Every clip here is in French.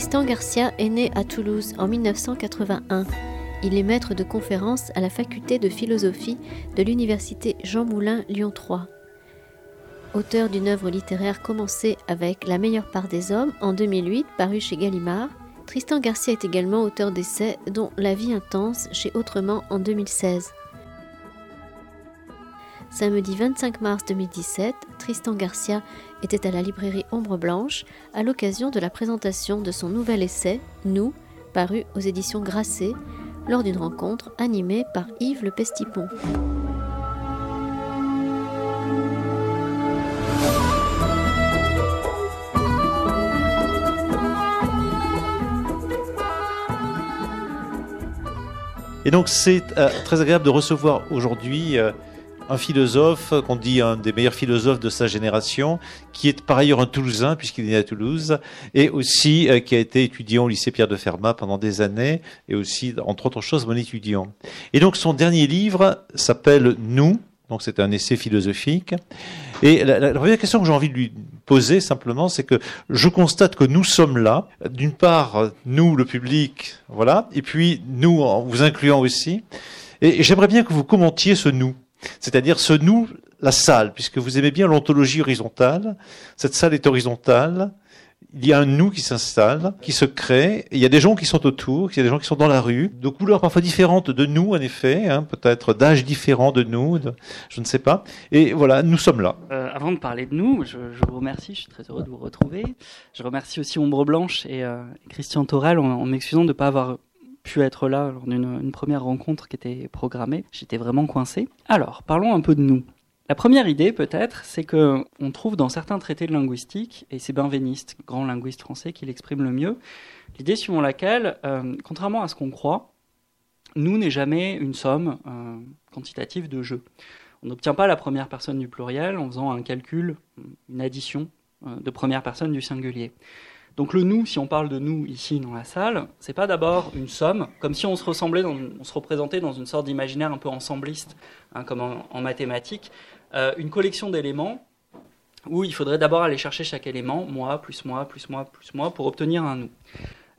Tristan Garcia est né à Toulouse en 1981. Il est maître de conférences à la faculté de philosophie de l'université Jean Moulin Lyon 3. Auteur d'une œuvre littéraire commencée avec La meilleure part des hommes en 2008, paru chez Gallimard, Tristan Garcia est également auteur d'essais dont La vie intense chez Autrement en 2016. Samedi 25 mars 2017, Tristan Garcia était à la librairie Ombre Blanche à l'occasion de la présentation de son nouvel essai Nous, paru aux éditions Grasset, lors d'une rencontre animée par Yves Le Pestipon. Et donc c'est euh, très agréable de recevoir aujourd'hui euh, un philosophe, qu'on dit un des meilleurs philosophes de sa génération, qui est par ailleurs un Toulousain, puisqu'il est né à Toulouse, et aussi euh, qui a été étudiant au lycée Pierre de Fermat pendant des années, et aussi, entre autres choses, mon étudiant. Et donc son dernier livre s'appelle Nous, donc c'est un essai philosophique. Et la, la première question que j'ai envie de lui poser simplement, c'est que je constate que nous sommes là. D'une part, nous, le public, voilà, et puis nous, en vous incluant aussi. Et j'aimerais bien que vous commentiez ce nous. C'est-à-dire ce nous, la salle, puisque vous aimez bien l'ontologie horizontale. Cette salle est horizontale. Il y a un nous qui s'installe, qui se crée. Il y a des gens qui sont autour, il y a des gens qui sont dans la rue, de couleurs parfois différentes de nous, en effet, hein, peut-être d'âge différent de nous, je ne sais pas. Et voilà, nous sommes là. Euh, avant de parler de nous, je, je, vous remercie, je suis très heureux de vous retrouver. Je remercie aussi Ombre Blanche et euh, Christian Torel en, en m'excusant de ne pas avoir pu être là lors d'une première rencontre qui était programmée. J'étais vraiment coincé. Alors, parlons un peu de nous. La première idée, peut-être, c'est que on trouve dans certains traités de linguistique, et c'est Benveniste, grand linguiste français, qui l'exprime le mieux, l'idée suivant laquelle, euh, contrairement à ce qu'on croit, nous n'est jamais une somme euh, quantitative de jeux. On n'obtient pas la première personne du pluriel en faisant un calcul, une addition euh, de première personne du singulier. Donc le nous, si on parle de nous ici dans la salle, c'est pas d'abord une somme, comme si on se ressemblait, on se représentait dans une sorte d'imaginaire un peu ensembliste, hein, comme en, en mathématiques, euh, une collection d'éléments où il faudrait d'abord aller chercher chaque élément, moi, plus moi, plus moi, plus moi, pour obtenir un nous.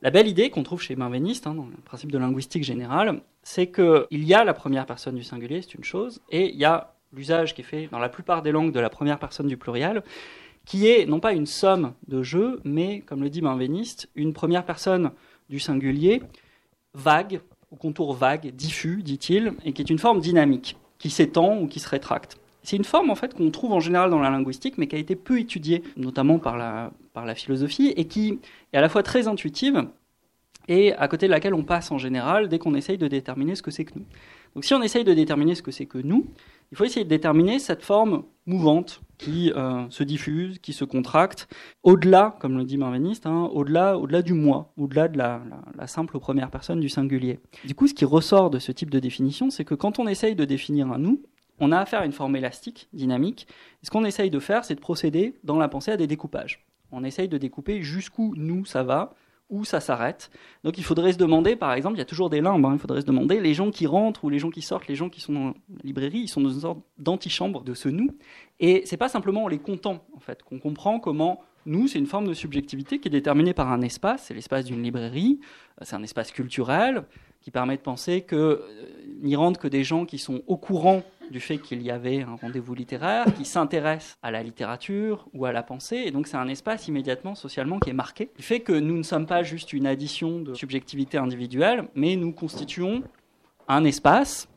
La belle idée qu'on trouve chez Benveniste, hein, dans le principe de linguistique générale, c'est qu'il y a la première personne du singulier, c'est une chose, et il y a l'usage qui est fait dans la plupart des langues de la première personne du pluriel, qui est non pas une somme de jeux, mais, comme le dit Benveniste, une première personne du singulier vague, au contour vague, diffus, dit-il, et qui est une forme dynamique, qui s'étend ou qui se rétracte. C'est une forme en fait qu'on trouve en général dans la linguistique, mais qui a été peu étudiée, notamment par la, par la philosophie, et qui est à la fois très intuitive et à côté de laquelle on passe en général dès qu'on essaye de déterminer ce que c'est que nous. Donc si on essaye de déterminer ce que c'est que nous, il faut essayer de déterminer cette forme mouvante qui euh, se diffuse, qui se contracte, au-delà, comme le dit Marveniste, hein, au-delà, au-delà du moi, au-delà de la, la, la, simple première personne du singulier. Du coup, ce qui ressort de ce type de définition, c'est que quand on essaye de définir un nous, on a affaire à une forme élastique, dynamique. Et ce qu'on essaye de faire, c'est de procéder dans la pensée à des découpages. On essaye de découper jusqu'où nous ça va, où ça s'arrête. Donc il faudrait se demander, par exemple, il y a toujours des limbes, hein, il faudrait se demander, les gens qui rentrent ou les gens qui sortent, les gens qui sont dans la librairie, ils sont dans une sorte d'antichambre de ce nous. Et c'est pas simplement en les comptant, en fait, qu'on comprend comment nous, c'est une forme de subjectivité qui est déterminée par un espace, c'est l'espace d'une librairie, c'est un espace culturel qui permet de penser que euh, n'y rentrent que des gens qui sont au courant du fait qu'il y avait un rendez-vous littéraire, qui s'intéresse à la littérature ou à la pensée, et donc c'est un espace immédiatement socialement qui est marqué, qui fait que nous ne sommes pas juste une addition de subjectivité individuelle, mais nous constituons un espace.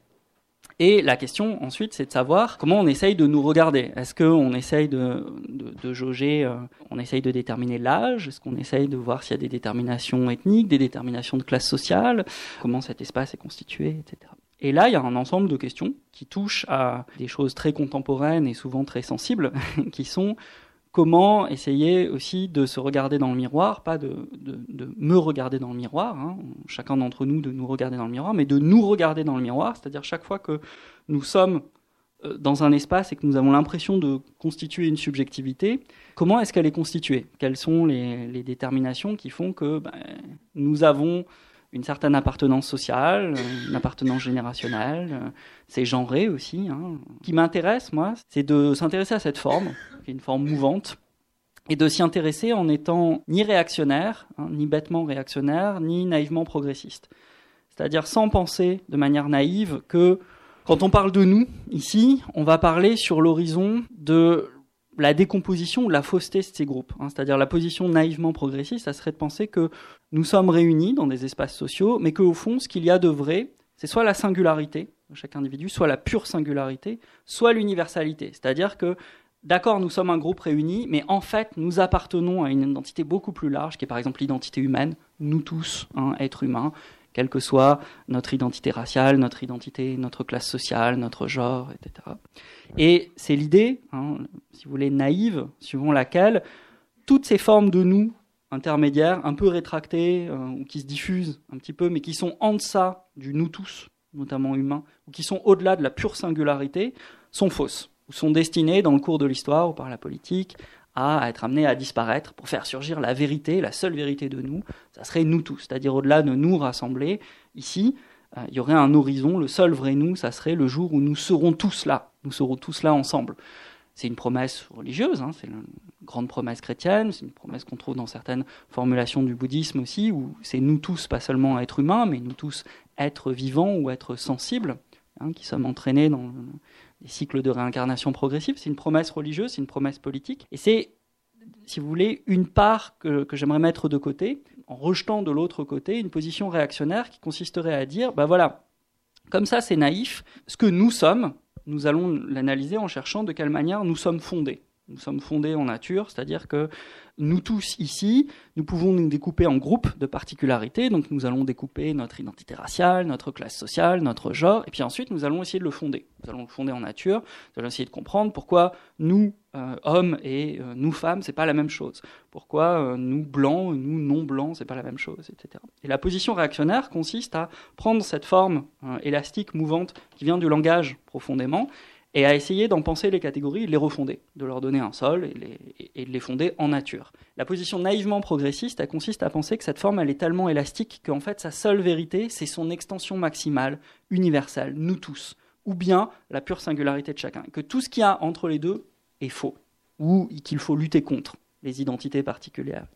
Et la question ensuite, c'est de savoir comment on essaye de nous regarder. Est-ce qu'on essaye de, de jauger, euh, on essaye de déterminer l'âge? Est-ce qu'on essaye de voir s'il y a des déterminations ethniques, des déterminations de classe sociale? Comment cet espace est constitué, etc. Et là, il y a un ensemble de questions qui touchent à des choses très contemporaines et souvent très sensibles, qui sont comment essayer aussi de se regarder dans le miroir, pas de, de, me regarder dans le miroir, hein, chacun d'entre nous de nous regarder dans le miroir, mais de nous regarder dans le miroir, c'est-à-dire chaque fois que nous sommes dans un espace et que nous avons l'impression de constituer une subjectivité, comment est-ce qu'elle est constituée? Quelles sont les, les, déterminations qui font que ben, nous avons une certaine appartenance sociale, une appartenance générationnelle, c'est genré aussi. Hein. Ce qui m'intéresse, moi, c'est de s'intéresser à cette forme, qui est une forme mouvante, et de s'y intéresser en étant ni réactionnaire, hein, ni bêtement réactionnaire, ni naïvement progressiste. C'est-à-dire sans penser de manière naïve que quand on parle de nous, ici, on va parler sur l'horizon de la décomposition ou la fausseté de ces groupes. Hein. C'est-à-dire la position naïvement progressiste, ça serait de penser que nous sommes réunis dans des espaces sociaux, mais qu'au fond, ce qu'il y a de vrai, c'est soit la singularité de chaque individu, soit la pure singularité, soit l'universalité. C'est-à-dire que d'accord, nous sommes un groupe réuni, mais en fait, nous appartenons à une identité beaucoup plus large, qui est par exemple l'identité humaine, nous tous, hein, êtres humains, quelle que soit notre identité raciale, notre identité, notre classe sociale, notre genre, etc. Et c'est l'idée, hein, si vous voulez, naïve, suivant laquelle toutes ces formes de nous intermédiaires, un peu rétractées, euh, ou qui se diffusent un petit peu, mais qui sont en deçà du nous tous, notamment humains, ou qui sont au-delà de la pure singularité, sont fausses ou sont destinés dans le cours de l'histoire ou par la politique à être amenés à disparaître pour faire surgir la vérité, la seule vérité de nous, ça serait nous tous, c'est-à-dire au-delà de nous rassembler ici, euh, il y aurait un horizon, le seul vrai nous, ça serait le jour où nous serons tous là, nous serons tous là ensemble. C'est une promesse religieuse, hein, c'est une grande promesse chrétienne, c'est une promesse qu'on trouve dans certaines formulations du bouddhisme aussi, où c'est nous tous, pas seulement être humains, mais nous tous être vivants ou être sensibles, hein, qui sommes entraînés dans les cycles de réincarnation progressive. C'est une promesse religieuse, c'est une promesse politique. Et c'est, si vous voulez, une part que, j'aimerais mettre de côté, en rejetant de l'autre côté une position réactionnaire qui consisterait à dire, ben voilà, comme ça c'est naïf, ce que nous sommes, nous allons l'analyser en cherchant de quelle manière nous sommes fondés. Nous sommes fondés en nature, c'est-à-dire que nous tous ici, nous pouvons nous découper en groupes de particularités. Donc nous allons découper notre identité raciale, notre classe sociale, notre genre, et puis ensuite nous allons essayer de le fonder. Nous allons le fonder en nature. Nous allons essayer de comprendre pourquoi nous euh, hommes et euh, nous femmes, c'est pas la même chose. Pourquoi euh, nous blancs, nous non blancs, c'est pas la même chose, etc. Et la position réactionnaire consiste à prendre cette forme élastique, mouvante, qui vient du langage profondément, et à essayer d'en penser les catégories, de les refonder, de leur donner un sol et, de les fonder en nature. La position naïvement progressiste, elle consiste à penser que cette forme, elle est tellement élastique qu'en fait, sa seule vérité, c'est son extension maximale, universelle, nous tous, ou bien la pure singularité de chacun, que tout ce qu'il y a entre les deux est faux, ou qu'il faut lutter contre les identités particulières.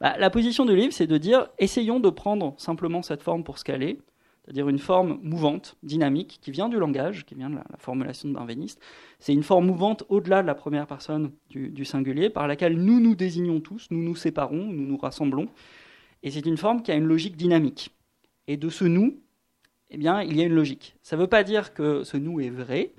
Bah, la position du livre, c'est de dire, essayons de prendre simplement cette forme pour ce qu'elle est, c'est-à-dire une forme mouvante, dynamique, qui vient du langage, qui vient de la, formulation de benveniste. C'est une forme mouvante au-delà de la première personne du, singulier, par laquelle nous nous désignons tous, nous nous séparons, nous nous rassemblons. Et c'est une forme qui a une logique dynamique. Et de ce nous, eh bien, il y a une logique. Ça ne veut pas dire que ce nous est vrai,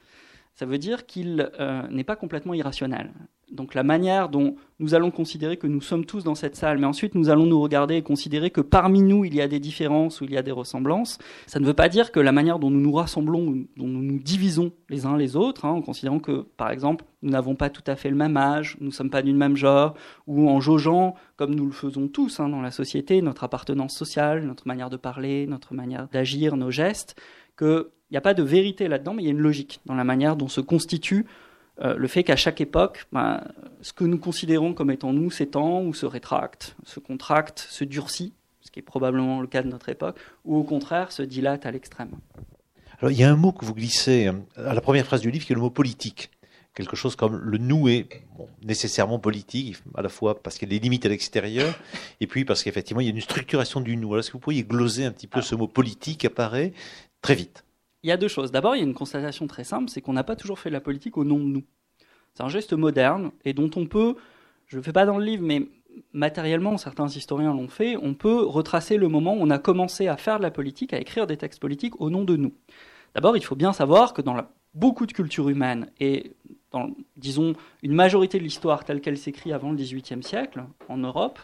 ça veut dire qu'il euh, n'est pas complètement irrationnel donc la manière dont nous allons considérer que nous sommes tous dans cette salle, mais ensuite nous allons nous regarder et considérer que parmi nous il y a des différences ou il y a des ressemblances, ça ne veut pas dire que la manière dont nous nous rassemblons, dont nous nous divisons les uns les autres, hein, en considérant que par exemple nous n'avons pas tout à fait le même âge, nous ne sommes pas du même genre, ou en jaugeant, comme nous le faisons tous hein, dans la société, notre appartenance sociale, notre manière de parler, notre manière d'agir, nos gestes, qu'il n'y a pas de vérité là-dedans, mais il y a une logique dans la manière dont se constitue euh, le fait qu'à chaque époque, ben, ce que nous considérons comme étant nous s'étend ou se rétracte, se contracte, se durcit, ce qui est probablement le cas de notre époque, ou au contraire se dilate à l'extrême. Alors il y a un mot que vous glissez euh, à la première phrase du livre qui est le mot politique. Quelque chose comme le nous est nécessairement politique, à la fois parce qu'il y a des limites à l'extérieur, et puis parce qu'effectivement il y a une structuration du nous. Alors est-ce que vous pourriez gloser un petit peu ah. ce mot politique apparaît très vite? Il y a deux choses. D'abord, il y a une constatation très simple, c'est qu'on n'a pas toujours fait de la politique au nom de nous. C'est un geste moderne et dont on peut, je ne le fais pas dans le livre, mais matériellement, certains historiens l'ont fait, on peut retracer le moment où on a commencé à faire de la politique, à écrire des textes politiques au nom de nous. D'abord, il faut bien savoir que dans beaucoup de cultures humaines et dans, disons, une majorité de l'histoire telle qu'elle s'écrit avant le XVIIIe siècle, en Europe,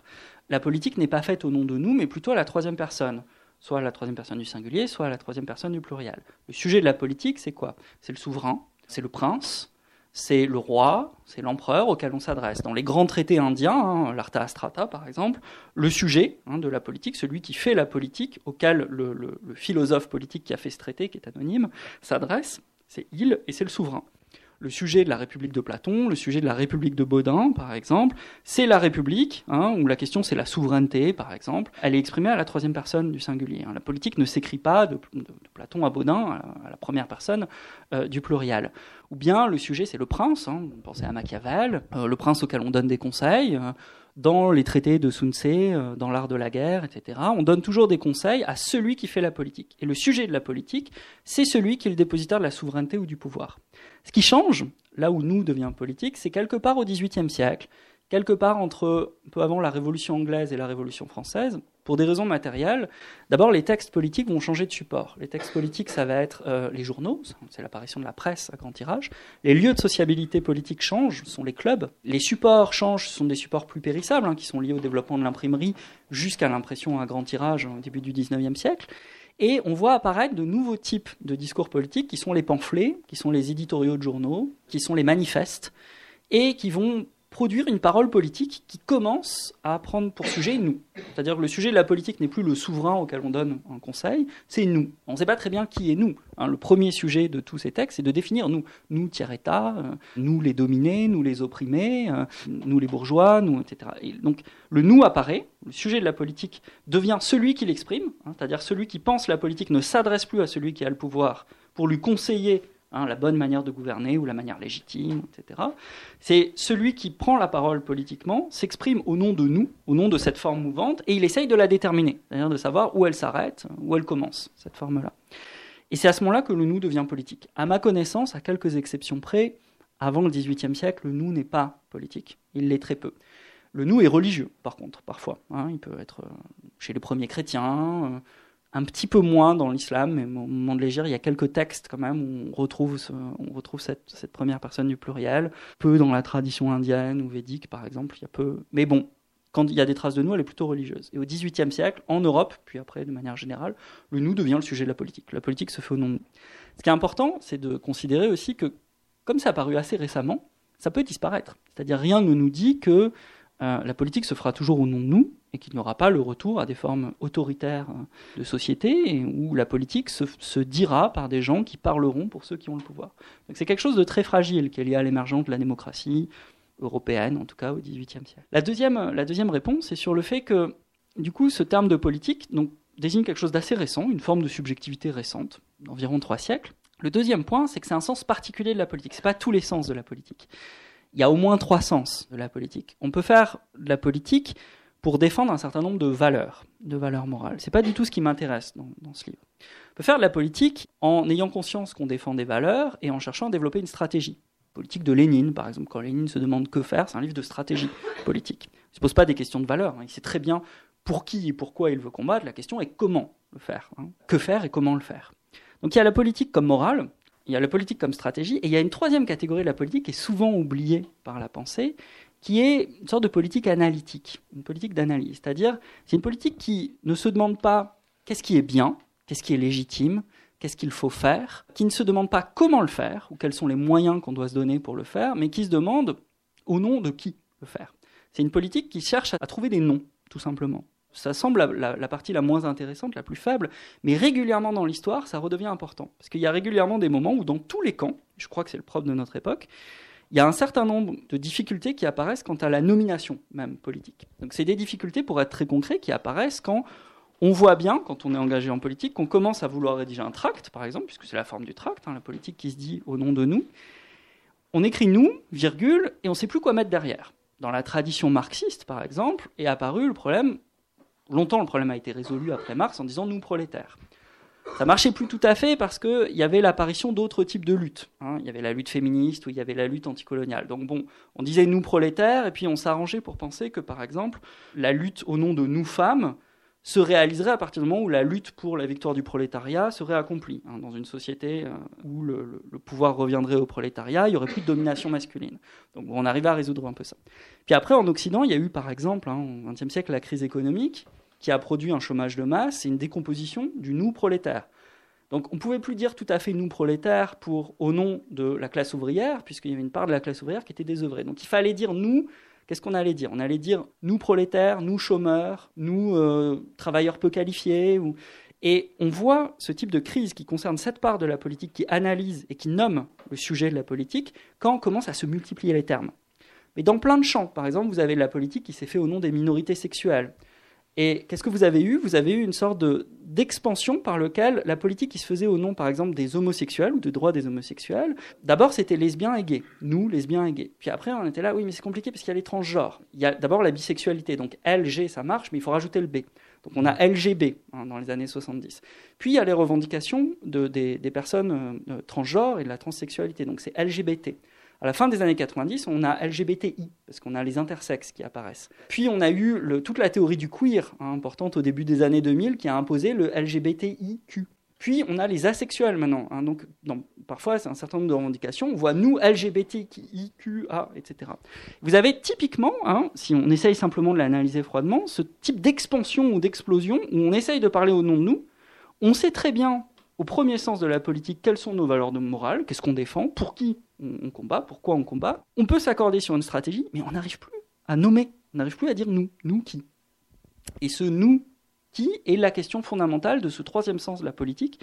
la politique n'est pas faite au nom de nous, mais plutôt à la troisième personne soit la troisième personne du singulier, soit la troisième personne du pluriel. Le sujet de la politique, c'est quoi? C'est le souverain, c'est le prince, c'est le roi, c'est l'empereur auquel on s'adresse. Dans les grands traités indiens, hein, Astrata par exemple, le sujet hein, de la politique, celui qui fait la politique, auquel le philosophe politique qui a fait ce traité, qui est anonyme, s'adresse, c'est il et c'est le souverain. Le sujet de la République de Platon, le sujet de la République de Baudin, par exemple, c'est la République, hein, où la question c'est la souveraineté, par exemple. Elle est exprimée à la troisième personne du singulier. Hein. La politique ne s'écrit pas de, Platon à Baudin, à, la première personne euh, du pluriel. Ou bien le sujet c'est le prince, hein, pensez à Machiavel, euh, le prince auquel on donne des conseils. Euh, dans les traités de Sun dans l'art de la guerre, etc., on donne toujours des conseils à celui qui fait la politique. Et le sujet de la politique, c'est celui qui est le dépositaire de la souveraineté ou du pouvoir. Ce qui change, là où nous devient politique, c'est quelque part au XVIIIe siècle, quelque part entre peu avant la Révolution anglaise et la Révolution française, pour des raisons matérielles. D'abord, les textes politiques vont changer de support. Les textes politiques, ça va être euh, les journaux, c'est l'apparition de la presse à grand tirage. Les lieux de sociabilité politique changent, ce sont les clubs. Les supports changent, ce sont des supports plus périssables, hein, qui sont liés au développement de l'imprimerie jusqu'à l'impression à grand tirage au début du XIXe siècle. Et on voit apparaître de nouveaux types de discours politiques qui sont les pamphlets, qui sont les éditoriaux de journaux, qui sont les manifestes, et qui vont produire une parole politique qui commence à prendre pour sujet nous. C'est-à-dire que le sujet de la politique n'est plus le souverain auquel on donne un conseil, c'est nous. On ne sait pas très bien qui est nous. Hein. le premier sujet de tous ces textes, c'est de définir nous. Nous, tiers-État, euh, nous les dominés, nous les opprimés, euh, nous les bourgeois, nous, etc. Et donc le nous apparaît, le sujet de la politique devient celui qui l'exprime, hein, c'est-à-dire celui qui pense la politique ne s'adresse plus à celui qui a le pouvoir pour lui conseiller Hein, la bonne manière de gouverner ou la manière légitime, etc. C'est celui qui prend la parole politiquement, s'exprime au nom de nous, au nom de cette forme mouvante, et il essaye de la déterminer, c'est-à-dire de savoir où elle s'arrête, où elle commence, cette forme-là. Et c'est à ce moment-là que le nous devient politique. À ma connaissance, à quelques exceptions près, avant le XVIIIe siècle, le nous n'est pas politique. Il l'est très peu. Le nous est religieux, par contre, parfois. Hein. il peut être euh, chez les premiers chrétiens, euh, un petit peu moins dans l'islam, mais au moment de l'Égypte, il y a quelques textes quand même où on retrouve, on retrouve cette, première personne du pluriel. Peu dans la tradition indienne ou védique, par exemple, il y a peu. Mais bon, quand il y a des traces de nous, elle est plutôt religieuse. Et au XVIIIe siècle, en Europe, puis après de manière générale, le nous devient le sujet de la politique. La politique se fait au nom de nous. Ce qui est important, c'est de considérer aussi que, comme ça a apparu assez récemment, ça peut disparaître. C'est-à-dire rien ne nous dit que euh, la politique se fera toujours au nom de nous et qu'il n'y aura pas le retour à des formes autoritaires euh, de société où la politique se, dira par des gens qui parleront pour ceux qui ont le pouvoir. c'est quelque chose de très fragile qui est lié à l'émergence de la démocratie européenne, en tout cas au XVIIIe siècle. La deuxième, réponse est sur le fait que, du coup, ce terme de politique désigne quelque chose d'assez récent, une forme de subjectivité récente, d'environ trois siècles. Le deuxième point, c'est que c'est un sens particulier de la politique. Ce n'est pas tous les sens de la politique il y a au moins trois sens de la politique. On peut faire de la politique pour défendre un certain nombre de valeurs, de valeurs morales. C'est pas du tout ce qui m'intéresse dans, ce livre. On peut faire de la politique en ayant conscience qu'on défend des valeurs et en cherchant à développer une stratégie. Politique de Lénine, par exemple, quand Lénine se demande que faire, c'est un livre de stratégie politique. Il se pose pas des questions de valeurs. Hein. Il sait très bien pour qui et pourquoi il veut combattre. La question est comment le faire. Hein. Que faire et comment le faire. Donc il y a la politique comme morale, il y a la politique comme stratégie, et il y a une troisième catégorie de la politique qui est souvent oubliée par la pensée, qui est une sorte de politique analytique, une politique d'analyse. C'est-à-dire, c'est une politique qui ne se demande pas qu'est-ce qui est bien, qu'est-ce qui est légitime, qu'est-ce qu'il faut faire, qui ne se demande pas comment le faire, ou quels sont les moyens qu'on doit se donner pour le faire, mais qui se demande au nom de qui le faire. C'est une politique qui cherche à trouver des noms, tout simplement ça semble la, partie la moins intéressante, la plus faible, mais régulièrement dans l'histoire, ça redevient important. Parce qu'il y a régulièrement des moments où dans tous les camps, je crois que c'est le propre de notre époque, il y a un certain nombre de difficultés qui apparaissent quant à la nomination même politique. Donc c'est des difficultés, pour être très concret, qui apparaissent quand on voit bien, quand on est engagé en politique, qu'on commence à vouloir rédiger un tract, par exemple, puisque c'est la forme du tract, hein, la politique qui se dit au nom de nous. On écrit nous, virgule, et on ne sait plus quoi mettre derrière. Dans la tradition marxiste, par exemple, est apparu le problème longtemps, le problème a été résolu après Marx en disant nous prolétaires. Ça marchait plus tout à fait parce qu'il y avait l'apparition d'autres types de luttes. Hein. Il y avait la lutte féministe ou il y avait la lutte anticoloniale. Donc bon, on disait nous prolétaires et puis on s'arrangeait pour penser que par exemple la lutte au nom de nous femmes se réaliserait à partir du moment où la lutte pour la victoire du prolétariat serait accomplie. Hein. dans une société euh, où le, pouvoir reviendrait au prolétariat, il n'y aurait plus de domination masculine. Donc on arrivait à résoudre un peu ça. Puis après, en Occident, il y a eu par exemple, hein, au XXe siècle, la crise économique qui a produit un chômage de masse et une décomposition du nous prolétaire. Donc on ne pouvait plus dire tout à fait nous prolétaires pour, au nom de la classe ouvrière, puisqu'il y avait une part de la classe ouvrière qui était désœuvrée. Donc il fallait dire nous qu'est-ce qu'on allait dire? On allait dire nous prolétaires, nous chômeurs, nous euh, travailleurs peu qualifiés. Et on voit ce type de crise qui concerne cette part de la politique qui analyse et qui nomme le sujet de la politique quand on commence à se multiplier les termes. Mais dans plein de champs, par exemple, vous avez la politique qui s'est fait au nom des minorités sexuelles. Et qu'est-ce que vous avez eu? Vous avez eu une sorte d'expansion par lequel la politique qui se faisait au nom, par exemple, des homosexuels ou de droits des homosexuels, d'abord c'était lesbiens et gays, nous, lesbiens et gays. Puis après on était là, oui mais c'est compliqué parce qu'il y a les transgenres. Il y a d'abord la bisexualité, donc LG ça marche, mais il faut rajouter le B. Donc on a LGB hein, dans les années 70. Puis il y a les revendications de, des, personnes euh, transgenres et de la transsexualité, donc c'est LGBT. À la fin des années 90, on a LGBTI, parce qu'on a les intersexes qui apparaissent. Puis on a eu toute la théorie du queer, hein, importante au début des années 2000, qui a imposé le LGBTIQ. Puis on a les asexuels maintenant. Hein, donc parfois, c'est un certain nombre de revendications. On voit nous, LGBTIQA, etc. Vous avez typiquement, hein, si on essaye simplement de l'analyser froidement, ce type d'expansion ou d'explosion où on essaye de parler au nom de nous. On sait très bien, au premier sens de la politique, quelles sont nos valeurs de morale, qu'est-ce qu'on défend, pour qui on, combat, pourquoi on combat. On peut s'accorder sur une stratégie, mais on n'arrive plus à nommer, on n'arrive plus à dire nous, nous qui. Et ce nous qui est la question fondamentale de ce troisième sens de la politique,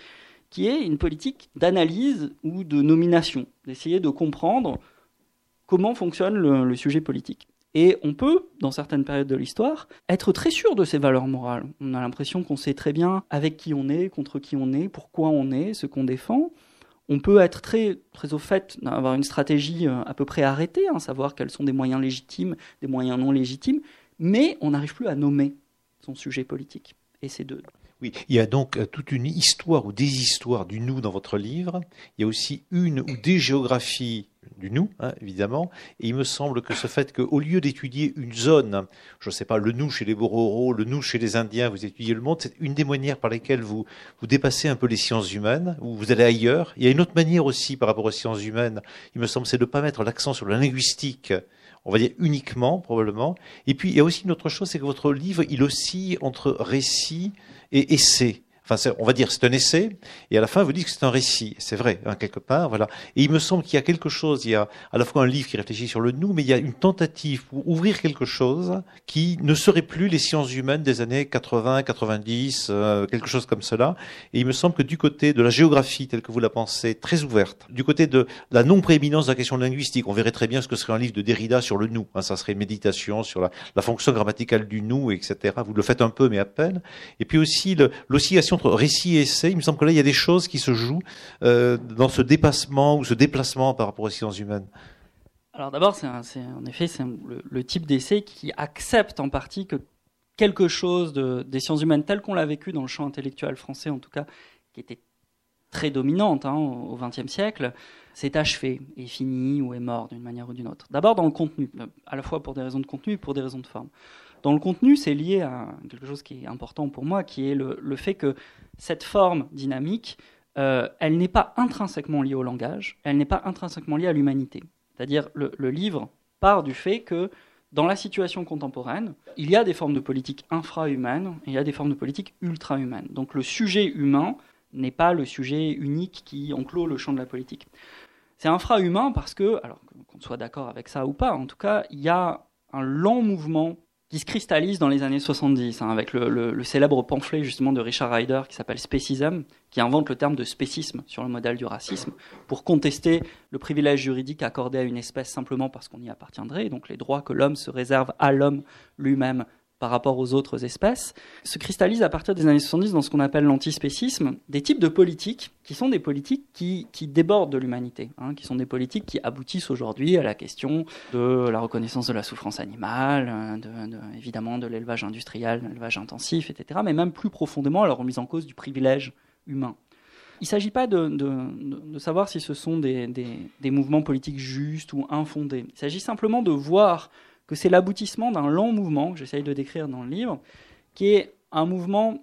qui est une politique d'analyse ou de nomination, d'essayer de comprendre comment fonctionne le, sujet politique. Et on peut, dans certaines périodes de l'histoire, être très sûr de ses valeurs morales. On a l'impression qu'on sait très bien avec qui on est, contre qui on est, pourquoi on est, ce qu'on défend on peut être très, très au fait d'avoir une stratégie euh, à peu près arrêtée, hein, savoir quels sont des moyens légitimes, des moyens non légitimes, mais on n'arrive plus à nommer son sujet politique. Et c'est de, oui, il y a donc euh, toute une histoire ou des histoires du nous dans votre livre. Il y a aussi une ou des géographies du nous, hein, évidemment. Et il me semble que ce fait qu'au lieu d'étudier une zone, je ne sais pas, le nous chez les Bororo, le nous chez les Indiens, vous étudiez le monde, c'est une des manières par lesquelles vous, vous dépassez un peu les sciences humaines, ou vous allez ailleurs. Il y a une autre manière aussi par rapport aux sciences humaines, il me semble, c'est de ne pas mettre l'accent sur la linguistique on va dire uniquement probablement. Et puis il y a aussi une autre chose, c'est que votre livre, il oscille entre récit et essai. Enfin, on va dire c'est un essai, et à la fin vous dites que c'est un récit. C'est vrai, hein, quelque part, voilà. Et il me semble qu'il y a quelque chose. Il y a à la fois un livre qui réfléchit sur le nous, mais il y a une tentative pour ouvrir quelque chose qui ne serait plus les sciences humaines des années 80, 90, euh, quelque chose comme cela. Et il me semble que du côté de la géographie telle que vous la pensez, très ouverte, du côté de la non prééminence de la question linguistique, on verrait très bien ce que serait un livre de Derrida sur le nous. Hein, ça serait une méditation sur la fonction grammaticale du nous, etc. Vous le faites un peu, mais à peine. Et puis aussi l'oscillation récit et essai, il me semble que là, il y a des choses qui se jouent euh, dans ce dépassement ou ce déplacement par rapport aux sciences humaines. Alors d'abord, c'est en effet c'est le, type d'essai qui accepte en partie que quelque chose de, des sciences humaines tel qu'on l'a vécu dans le champ intellectuel français, en tout cas, qui était très dominante hein, au XXe siècle, s'est achevé, est fini ou est mort d'une manière ou d'une autre. D'abord dans le contenu, à la fois pour des raisons de contenu et pour des raisons de forme. Dans le contenu, c'est lié à quelque chose qui est important pour moi, qui est le, fait que cette forme dynamique, euh, elle n'est pas intrinsèquement liée au langage, elle n'est pas intrinsèquement liée à l'humanité. C'est-à-dire, le, le, livre part du fait que dans la situation contemporaine, il y a des formes de politique infra-humaines et il y a des formes de politique ultra-humaines. Donc le sujet humain n'est pas le sujet unique qui enclôt le champ de la politique. C'est infra-humain parce que, alors qu'on soit d'accord avec ça ou pas, en tout cas, il y a un lent mouvement qui se cristallise dans les années 70, hein, avec le, célèbre pamphlet justement de Richard Ryder qui s'appelle Spécisme, qui invente le terme de spécisme sur le modèle du racisme, pour contester le privilège juridique accordé à une espèce simplement parce qu'on y appartiendrait, donc les droits que l'homme se réserve à l'homme lui-même par rapport aux autres espèces, se cristallise à partir des années 70 dans ce qu'on appelle l'antispécisme, des types de politiques qui sont des politiques qui, débordent de l'humanité, hein, qui sont des politiques qui aboutissent aujourd'hui à la question de la reconnaissance de la souffrance animale, de, évidemment de l'élevage industriel, de l'élevage intensif, etc., mais même plus profondément à la remise en cause du privilège humain. Il ne s'agit pas de, savoir si ce sont des, des mouvements politiques justes ou infondés. Il s'agit simplement de voir que c'est l'aboutissement d'un lent mouvement que j'essaye de décrire dans le livre, qui est un mouvement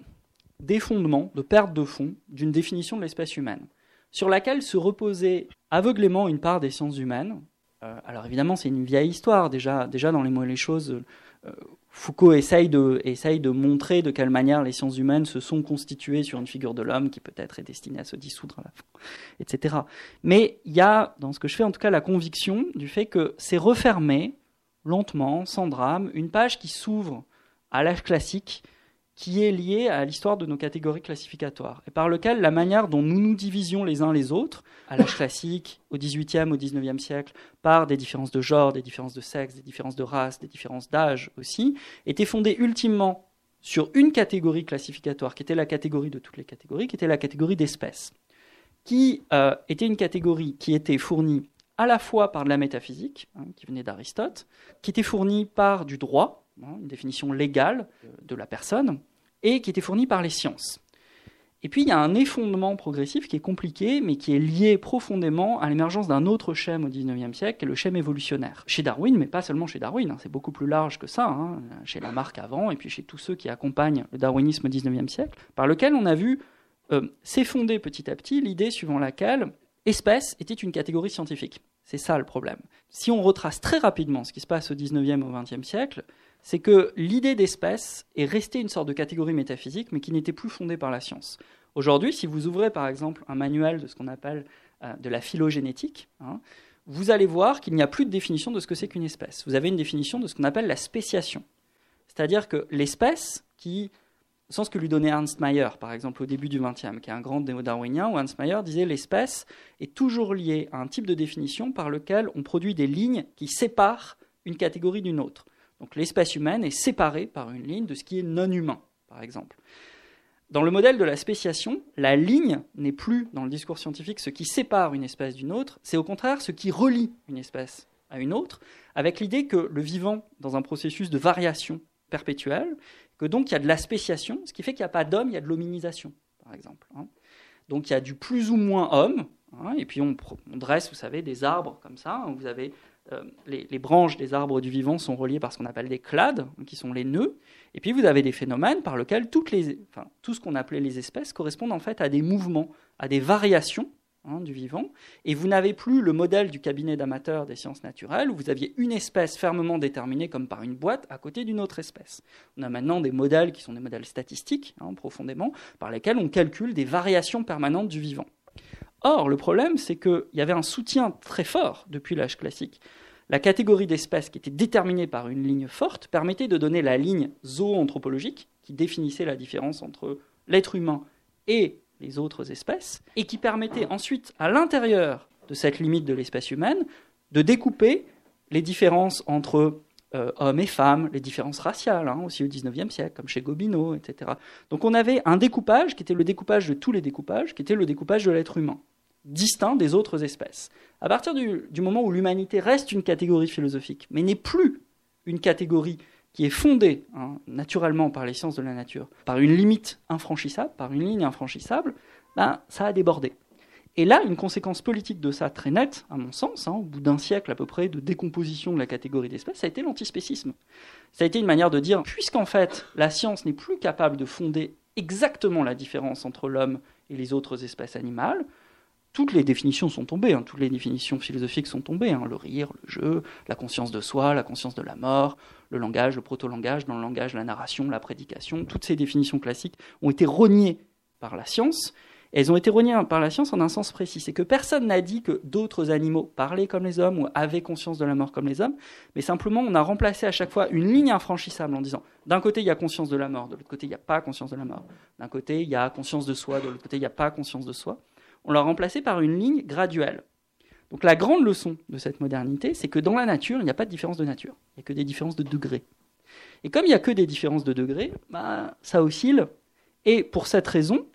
d'effondrement, de perte de fond d'une définition de l'espèce humaine, sur laquelle se reposait aveuglément une part des sciences humaines. Euh, alors évidemment, c'est une vieille histoire. Déjà, dans les mots et les choses, euh, Foucault essaye de, essaye de montrer de quelle manière les sciences humaines se sont constituées sur une figure de l'homme qui peut-être est destinée à se dissoudre à la fin, etc. Mais il y a, dans ce que je fais en tout cas, la conviction du fait que c'est refermé lentement, sans drame, une page qui s'ouvre à l'âge classique qui est lié à l'histoire de nos catégories classificatoires, et par lequel la manière dont nous nous divisions les uns les autres, à l'âge classique, au XVIIIe, au XIXe siècle, par des différences de genre, des différences de sexe, des différences de race, des différences d'âge aussi, était fondée ultimement sur une catégorie classificatoire, qui était la catégorie de toutes les catégories, qui était la catégorie d'espèces, qui euh, était une catégorie qui était fournie à la fois par de la métaphysique, hein, qui venait d'Aristote, qui était fournie par du droit, Hein, une définition légale de la personne, et qui était fournie par les sciences. Et puis il y a un effondrement progressif qui est compliqué, mais qui est lié profondément à l'émergence d'un autre schème au XIXe siècle, qui est le schème évolutionnaire. Chez Darwin, mais pas seulement chez Darwin, hein, c'est beaucoup plus large que ça, chez Lamarck avant, et puis chez tous ceux qui accompagnent le darwinisme au XIXe siècle, par lequel on a vu euh, s'effondrer petit à petit l'idée suivant laquelle espèce était une catégorie scientifique. C'est ça le problème. Si on retrace très rapidement ce qui se passe au XIXe au XXe siècle, c'est que l'idée d'espèce est restée une sorte de catégorie métaphysique, mais qui n'était plus fondée par la science. Aujourd'hui, si vous ouvrez par exemple un manuel de ce qu'on appelle euh, de la phylogénétique, hein, vous allez voir qu'il n'y a plus de définition de ce que c'est espèce. Vous avez une définition de ce qu'on appelle la spéciation. C'est-à-dire que l'espèce, qui, sens que lui donnait Ernst Mayr, par exemple, au début du XXe, qui est un grand néo-darwinien, où Ernst Mayr disait l'espèce est toujours liée à un type de définition par lequel on produit des lignes qui séparent une catégorie d'une autre. Donc l'espèce humaine est séparée par une ligne de ce qui est non humain, par exemple. Dans le modèle de la spéciation, la ligne n'est plus, dans le discours scientifique, ce qui sépare une espèce d'une autre, c'est au contraire ce qui relie une espèce à une autre, avec l'idée que le vivant, dans un processus de variation perpétuelle, que donc il y a de la spéciation, ce qui fait qu'il n'y a pas d'homme, il y a de l'hominisation, par exemple. Hein. Donc il y a du plus ou moins homme, hein, et puis on, dresse, vous savez, des arbres comme ça, hein, vous avez euh, les, branches des arbres du vivant sont reliées par ce qu'on appelle des clades, qui sont les nœuds. Et puis vous avez des phénomènes par lesquels tout ce qu'on appelait les espèces correspondent en fait à des mouvements, à des variations hein, du vivant. Et vous n'avez plus le modèle du cabinet d'amateurs des sciences naturelles où vous aviez une espèce fermement déterminée comme par une boîte à côté d'une autre espèce. On a maintenant des modèles qui sont des modèles statistiques, hein, profondément, par lesquels on calcule des variations permanentes du vivant. Or, le problème, c'est qu'il y avait un soutien très fort depuis l'âge classique. La catégorie d'espèces qui était déterminée par une ligne forte permettait de donner la ligne zooanthropologique, qui définissait la différence entre l'être humain et les autres espèces, et qui permettait ensuite, à l'intérieur de cette limite de l'espèce humaine, de découper les différences entre euh, hommes et femmes, les différences raciales, hein, aussi au XIXe siècle, comme chez Gobineau, etc. Donc on avait un découpage qui était le découpage de tous les découpages, qui était le découpage de l'être humain, distinct des autres espèces. À partir du, moment où l'humanité reste une catégorie philosophique, mais n'est plus une catégorie qui est fondée hein, naturellement par les sciences de la nature, par une limite infranchissable, par une ligne infranchissable, ben, ça a débordé. Et là, une conséquence politique de ça très nette, à mon sens, hein, au bout d'un siècle à peu près de décomposition de la catégorie d'espèces, ça a été l'antispécisme. Ça a été une manière de dire, puisqu'en fait la science n'est plus capable de fonder exactement la différence entre l'homme et les autres espèces animales, toutes les définitions sont tombées, hein, toutes les définitions philosophiques sont tombées, hein, le rire, le jeu, la conscience de soi, la conscience de la mort, le langage, le proto-langage, dans le langage, la narration, la prédication, toutes ces définitions classiques ont été reniées par la science, elles ont été reniées par la science en un sens précis. C'est que personne n'a dit que d'autres animaux parlaient comme les hommes ou avaient conscience de la mort comme les hommes, mais simplement on a remplacé à chaque fois une ligne infranchissable en disant d'un côté il y a conscience de la mort, de l'autre côté il n'y a pas conscience de la mort, d'un côté il y a conscience de soi, de l'autre côté il n'y a pas conscience de soi. On l'a remplacé par une ligne graduelle. Donc la grande leçon de cette modernité, c'est que dans la nature, il n'y a pas de différence de nature, il n'y a que des différences de degrés. Et comme il n'y a que des différences de degrés, bah, ça oscille. Et pour cette raison,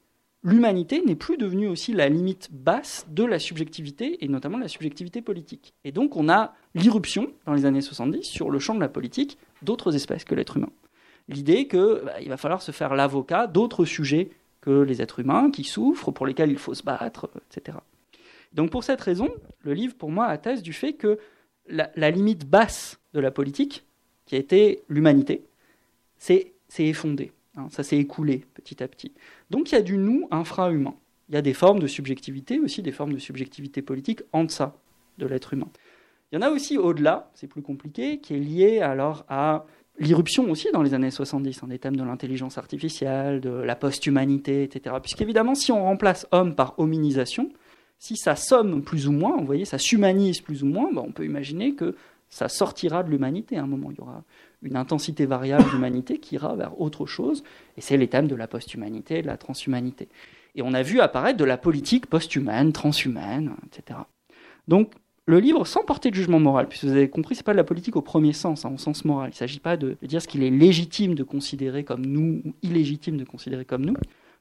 l'humanité n'est plus devenue aussi la limite basse de la subjectivité, et notamment de la subjectivité politique. Et donc on a l'irruption, dans les années 70, sur le champ de la politique, d'autres espèces que l'être humain. L'idée qu'il bah, va falloir se faire l'avocat d'autres sujets que les êtres humains qui souffrent, pour lesquels il faut se battre, etc. Donc pour cette raison, le livre, pour moi, atteste du fait que la, limite basse de la politique, qui a été l'humanité, s'est effondrée. Hein, ça s'est écoulé petit à petit. Donc il y a du nous infra-humain. Il y a des formes de subjectivité, aussi des formes de subjectivité politique en deçà de l'être humain. Il y en a aussi au-delà, c'est plus compliqué, qui est lié alors à l'irruption aussi dans les années 70 hein, des thèmes de l'intelligence artificielle, de la post-humanité, etc. Puisqu'évidemment, si on remplace homme par hominisation, si ça somme plus ou moins, vous voyez, ça s'humanise plus ou moins, ben, on peut imaginer que ça sortira de l'humanité à un moment. Il y aura une intensité variable d'humanité qui ira vers autre chose, et c'est les thèmes de la post-humanité, de la transhumanité. Et on a vu apparaître de la politique post-humaine, transhumaine, etc. Donc, le livre, sans porter de jugement moral, puisque vous avez compris, c'est pas de la politique au premier sens, hein, au sens moral. Il ne s'agit pas de, dire ce qu'il est légitime de considérer comme nous ou illégitime de considérer comme nous.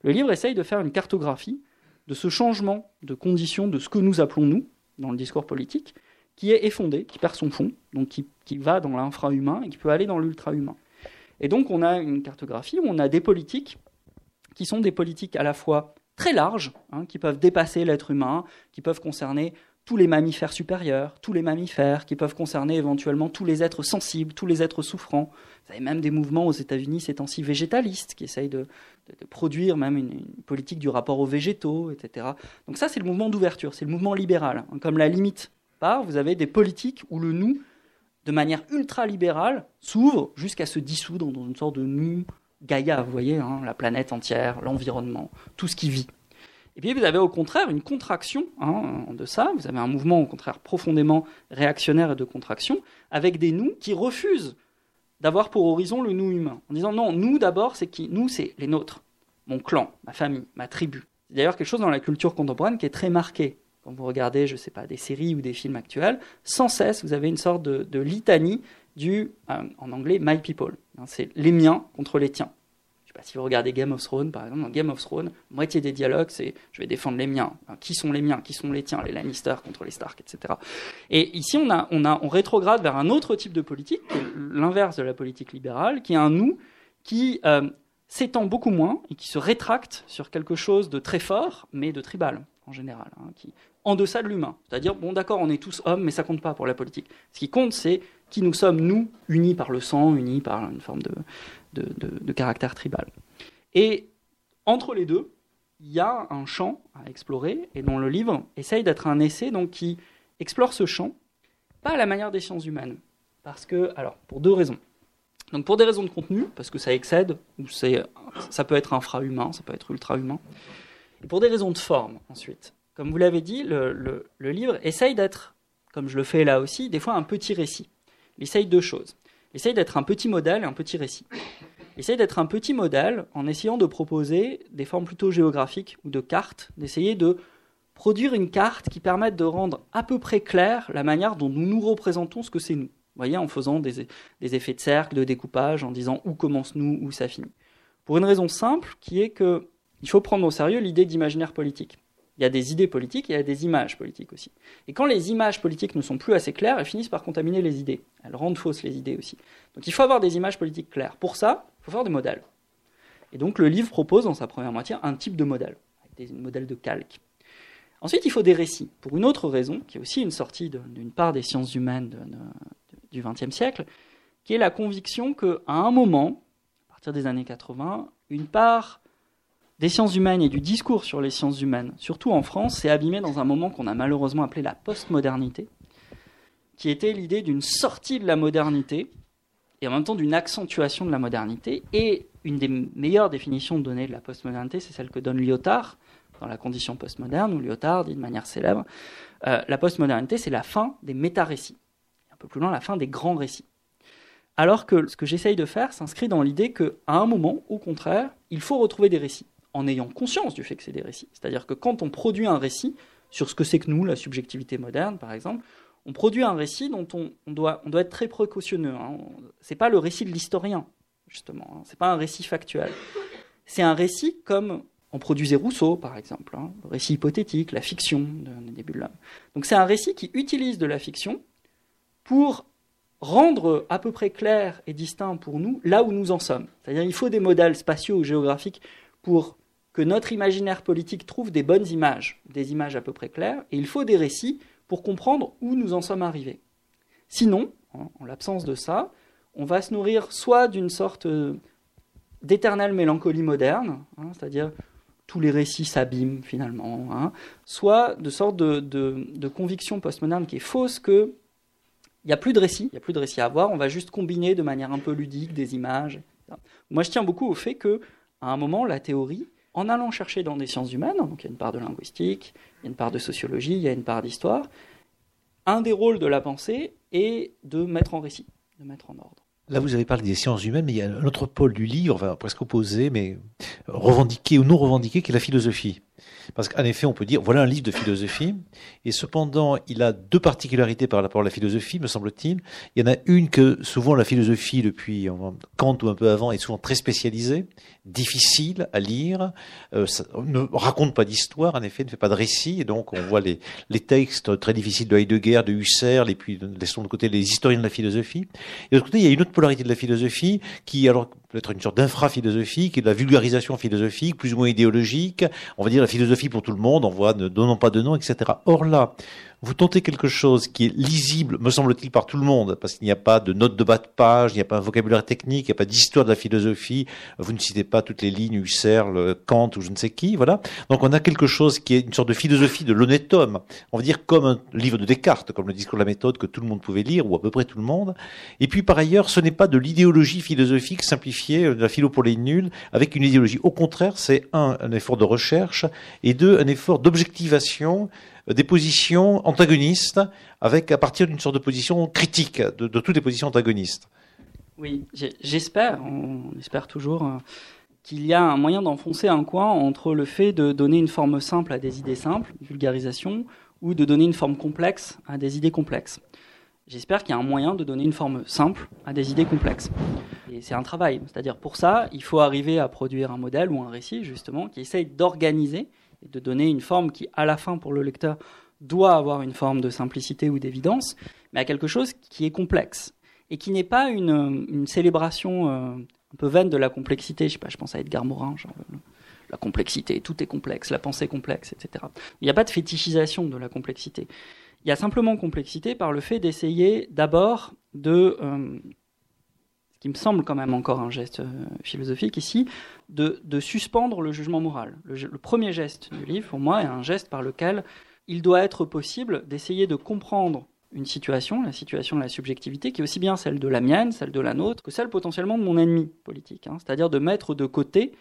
Le livre essaye de faire une cartographie de ce changement de conditions de ce que nous appelons nous dans le discours politique, qui est effondé, qui perd son fond, donc qui, qui va dans l'infra-humain et qui peut aller dans l'ultra-humain. Et donc on a une cartographie où on a des politiques qui sont des politiques à la fois très larges, hein, qui peuvent dépasser l'être humain, qui peuvent concerner tous les mammifères supérieurs, tous les mammifères, qui peuvent concerner éventuellement tous les êtres sensibles, tous les êtres souffrants. Vous avez même des mouvements aux États-Unis ces temps-ci végétalistes qui essayent de, produire même une, politique du rapport aux végétaux, etc. Donc ça, c'est le mouvement d'ouverture, c'est le mouvement libéral. Comme la limite part, vous avez des politiques où le nous, de manière ultra-libérale, s'ouvre jusqu'à se dissoudre dans une sorte de nous Gaïa, vous voyez, hein, la planète entière, l'environnement, tout ce qui vit. Et puis vous avez au contraire une contraction hein, de ça, vous avez un mouvement au contraire profondément réactionnaire et de contraction, avec des nous qui refusent d'avoir pour horizon le nous humain, en disant non, nous d'abord c'est qui? Nous c'est les nôtres, mon clan, ma famille, ma tribu. C'est d'ailleurs quelque chose dans la culture contemporaine qui est très marqué. Quand vous regardez, je ne sais pas, des séries ou des films actuels, sans cesse vous avez une sorte de, litanie du, euh, en anglais, my people. C'est les miens contre les tiens si vous regardez Game of Thrones, par exemple, dans Game of Thrones, moitié des dialogues, c'est je vais défendre les miens. qui sont les miens Qui sont les tiens Les Lannister contre les Stark, etc. Et ici, on, a, on, a, on rétrograde vers un autre type de politique, l'inverse de la politique libérale, qui est un nous qui euh, s'étend beaucoup moins et qui se rétracte sur quelque chose de très fort, mais de tribal en général, hein, qui en deçà de l'humain. C'est-à-dire, bon, d'accord, on est tous hommes, mais ça compte pas pour la politique. Ce qui compte, c'est qui nous sommes, nous, unis par le sang, unis par une forme de, de, caractère tribal. Et entre les deux, il y a un champ à explorer, et dont le livre essaye d'être un essai donc, qui explore ce champ, pas à la manière des sciences humaines. Parce que, alors, pour deux raisons. Donc, pour des raisons de contenu, parce que ça excède, ou ça peut être infra-humain, ça peut être ultra-humain. Et pour des raisons de forme, ensuite. Comme vous l'avez dit, le, le livre essaye d'être, comme je le fais là aussi, des fois un petit récit. Il essaye deux choses. Essaye d'être un petit modèle et un petit récit. Essaye d'être un petit modèle en essayant de proposer des formes plutôt géographiques ou de cartes, d'essayer de produire une carte qui permette de rendre à peu près claire la manière dont nous nous représentons ce que c'est nous. Vous voyez, en faisant des, des, effets de cercle, de découpage, en disant où commence nous, où ça finit. Pour une raison simple, qui est que il faut prendre au sérieux l'idée d'imaginaire politique. Il y a des idées politiques et il y a des images politiques aussi. Et quand les images politiques ne sont plus assez claires, elles finissent par contaminer les idées. Elles rendent fausses les idées aussi. Donc il faut avoir des images politiques claires. Pour ça, il faut faire des modèles. Et donc le livre propose dans sa première moitié un type de modèle, avec des modèles de calque. Ensuite, il faut des récits, pour une autre raison, qui est aussi une sortie d'une part des sciences humaines du XXe siècle, qui est la conviction qu'à un moment, à partir des années 80, une part des sciences humaines et du discours sur les sciences humaines, surtout en France, s'est abîmé dans un moment qu'on a malheureusement appelé la postmodernité, qui était l'idée d'une sortie de la modernité et en même temps d'une accentuation de la modernité. Et une des meilleures définitions données de la postmodernité, c'est celle que donne Lyotard dans la condition postmoderne, où Lyotard dit de manière célèbre, euh, la postmodernité, c'est la fin des méta-récits, un peu plus loin, la fin des grands récits. Alors que ce que j'essaye de faire s'inscrit dans l'idée qu'à un moment, au contraire, il faut retrouver des récits en ayant conscience du fait que c'est des récits. C'est-à-dire que quand on produit un récit sur ce que c'est que nous, la subjectivité moderne par exemple, on produit un récit dont on, doit, être très précautionneux. Hein. Ce n'est pas le récit de l'historien, justement. Hein. Ce n'est pas un récit factuel. C'est un récit comme on produisait Rousseau, par exemple. Hein. Le récit hypothétique, la fiction de début de l'homme. Donc c'est un récit qui utilise de la fiction pour rendre à peu près clair et distinct pour nous là où nous en sommes. C'est-à-dire il faut des modèles spatiaux ou géographiques pour que notre imaginaire politique trouve des bonnes images, des images à peu près claires, et il faut des récits pour comprendre où nous en sommes arrivés. Sinon, en l'absence de ça, on va se nourrir soit d'une sorte euh, d'éternelle mélancolie moderne, hein, c'est-à-dire tous les récits s'abîment finalement, hein, soit de sorte de, conviction postmoderne qui est fausse que il n'y a plus de récits, il n'y a plus de récits à avoir, on va juste combiner de manière un peu ludique des images. Moi, je tiens beaucoup au fait que, à un moment, la théorie, en allant chercher dans des sciences humaines, donc il y a une part de linguistique, il y a une part de sociologie, il y a une part d'histoire, un des rôles de la pensée est de mettre en récit, de mettre en ordre. Là, vous avez parlé des sciences humaines, mais il y a un autre pôle du livre, enfin, presque opposé, mais revendiqué ou non revendiqué, qui est la philosophie. Parce qu'en effet, on peut dire, voilà un livre de philosophie, et cependant, il a deux particularités par rapport à la philosophie, me semble-t-il. Il y en a une que souvent la philosophie, depuis Kant ou un peu avant, est souvent très spécialisée, difficile à lire, euh, ça, ne raconte pas d'histoire, en effet, ne fait pas de récit, et donc on voit les, les textes très difficiles de Heidegger, de Husserl, et puis laissons de côté les historiens de la philosophie. Et de l'autre côté, il y a une autre polarité de la philosophie, qui alors peut-être une sorte d'infra-philosophie, qui est de la vulgarisation philosophique, plus ou moins idéologique, on va dire la philosophie pour tout le monde, on voit ne donnons pas de nom, etc. Or là, vous tentez quelque chose qui est lisible, me semble-t-il, par tout le monde, parce qu'il n'y a pas de notes de bas de page, il n'y a pas un vocabulaire technique, il n'y a pas d'histoire de la philosophie, vous ne citez pas toutes les lignes Husserl, Kant ou je ne sais qui, voilà. Donc on a quelque chose qui est une sorte de philosophie de l'honnête homme, on va dire comme un livre de Descartes, comme le discours de la méthode que tout le monde pouvait lire, ou à peu près tout le monde. Et puis par ailleurs, ce n'est pas de l'idéologie philosophique simplifiée, de la philo pour les nuls, avec une idéologie. Au contraire, c'est un, un effort de recherche, et deux, un effort d'objectivation des positions antagonistes avec à partir d'une sorte de position critique de, toutes les positions antagonistes. Oui, j'espère, on espère toujours euh, qu'il y a un moyen d'enfoncer un coin entre le fait de donner une forme simple à des idées simples, vulgarisation, ou de donner une forme complexe à des idées complexes. J'espère qu'il y a un moyen de donner une forme simple à des idées complexes. Et c'est un travail. C'est-à-dire pour ça, il faut arriver à produire un modèle ou un récit, justement, qui essaye d'organiser et de donner une forme qui, à la fin, pour le lecteur, doit avoir une forme de simplicité ou d'évidence, mais à quelque chose qui est complexe et qui n'est pas une, célébration euh, un peu vaine de la complexité. Je sais pas, je pense à Edgar Morin, genre, la complexité, tout est complexe, la pensée complexe, etc. Il n'y a pas de fétichisation de la complexité. Il y a simplement complexité par le fait d'essayer d'abord de euh, qui me semble quand même encore un geste euh, philosophique ici, de, suspendre le jugement moral. Le, premier geste du livre, pour moi, est un geste par lequel il doit être possible d'essayer de comprendre une situation, la situation de la subjectivité, qui est aussi bien celle de la mienne, celle de la nôtre, que celle potentiellement de mon ennemi politique. Hein. C'est-à-dire de mettre de côté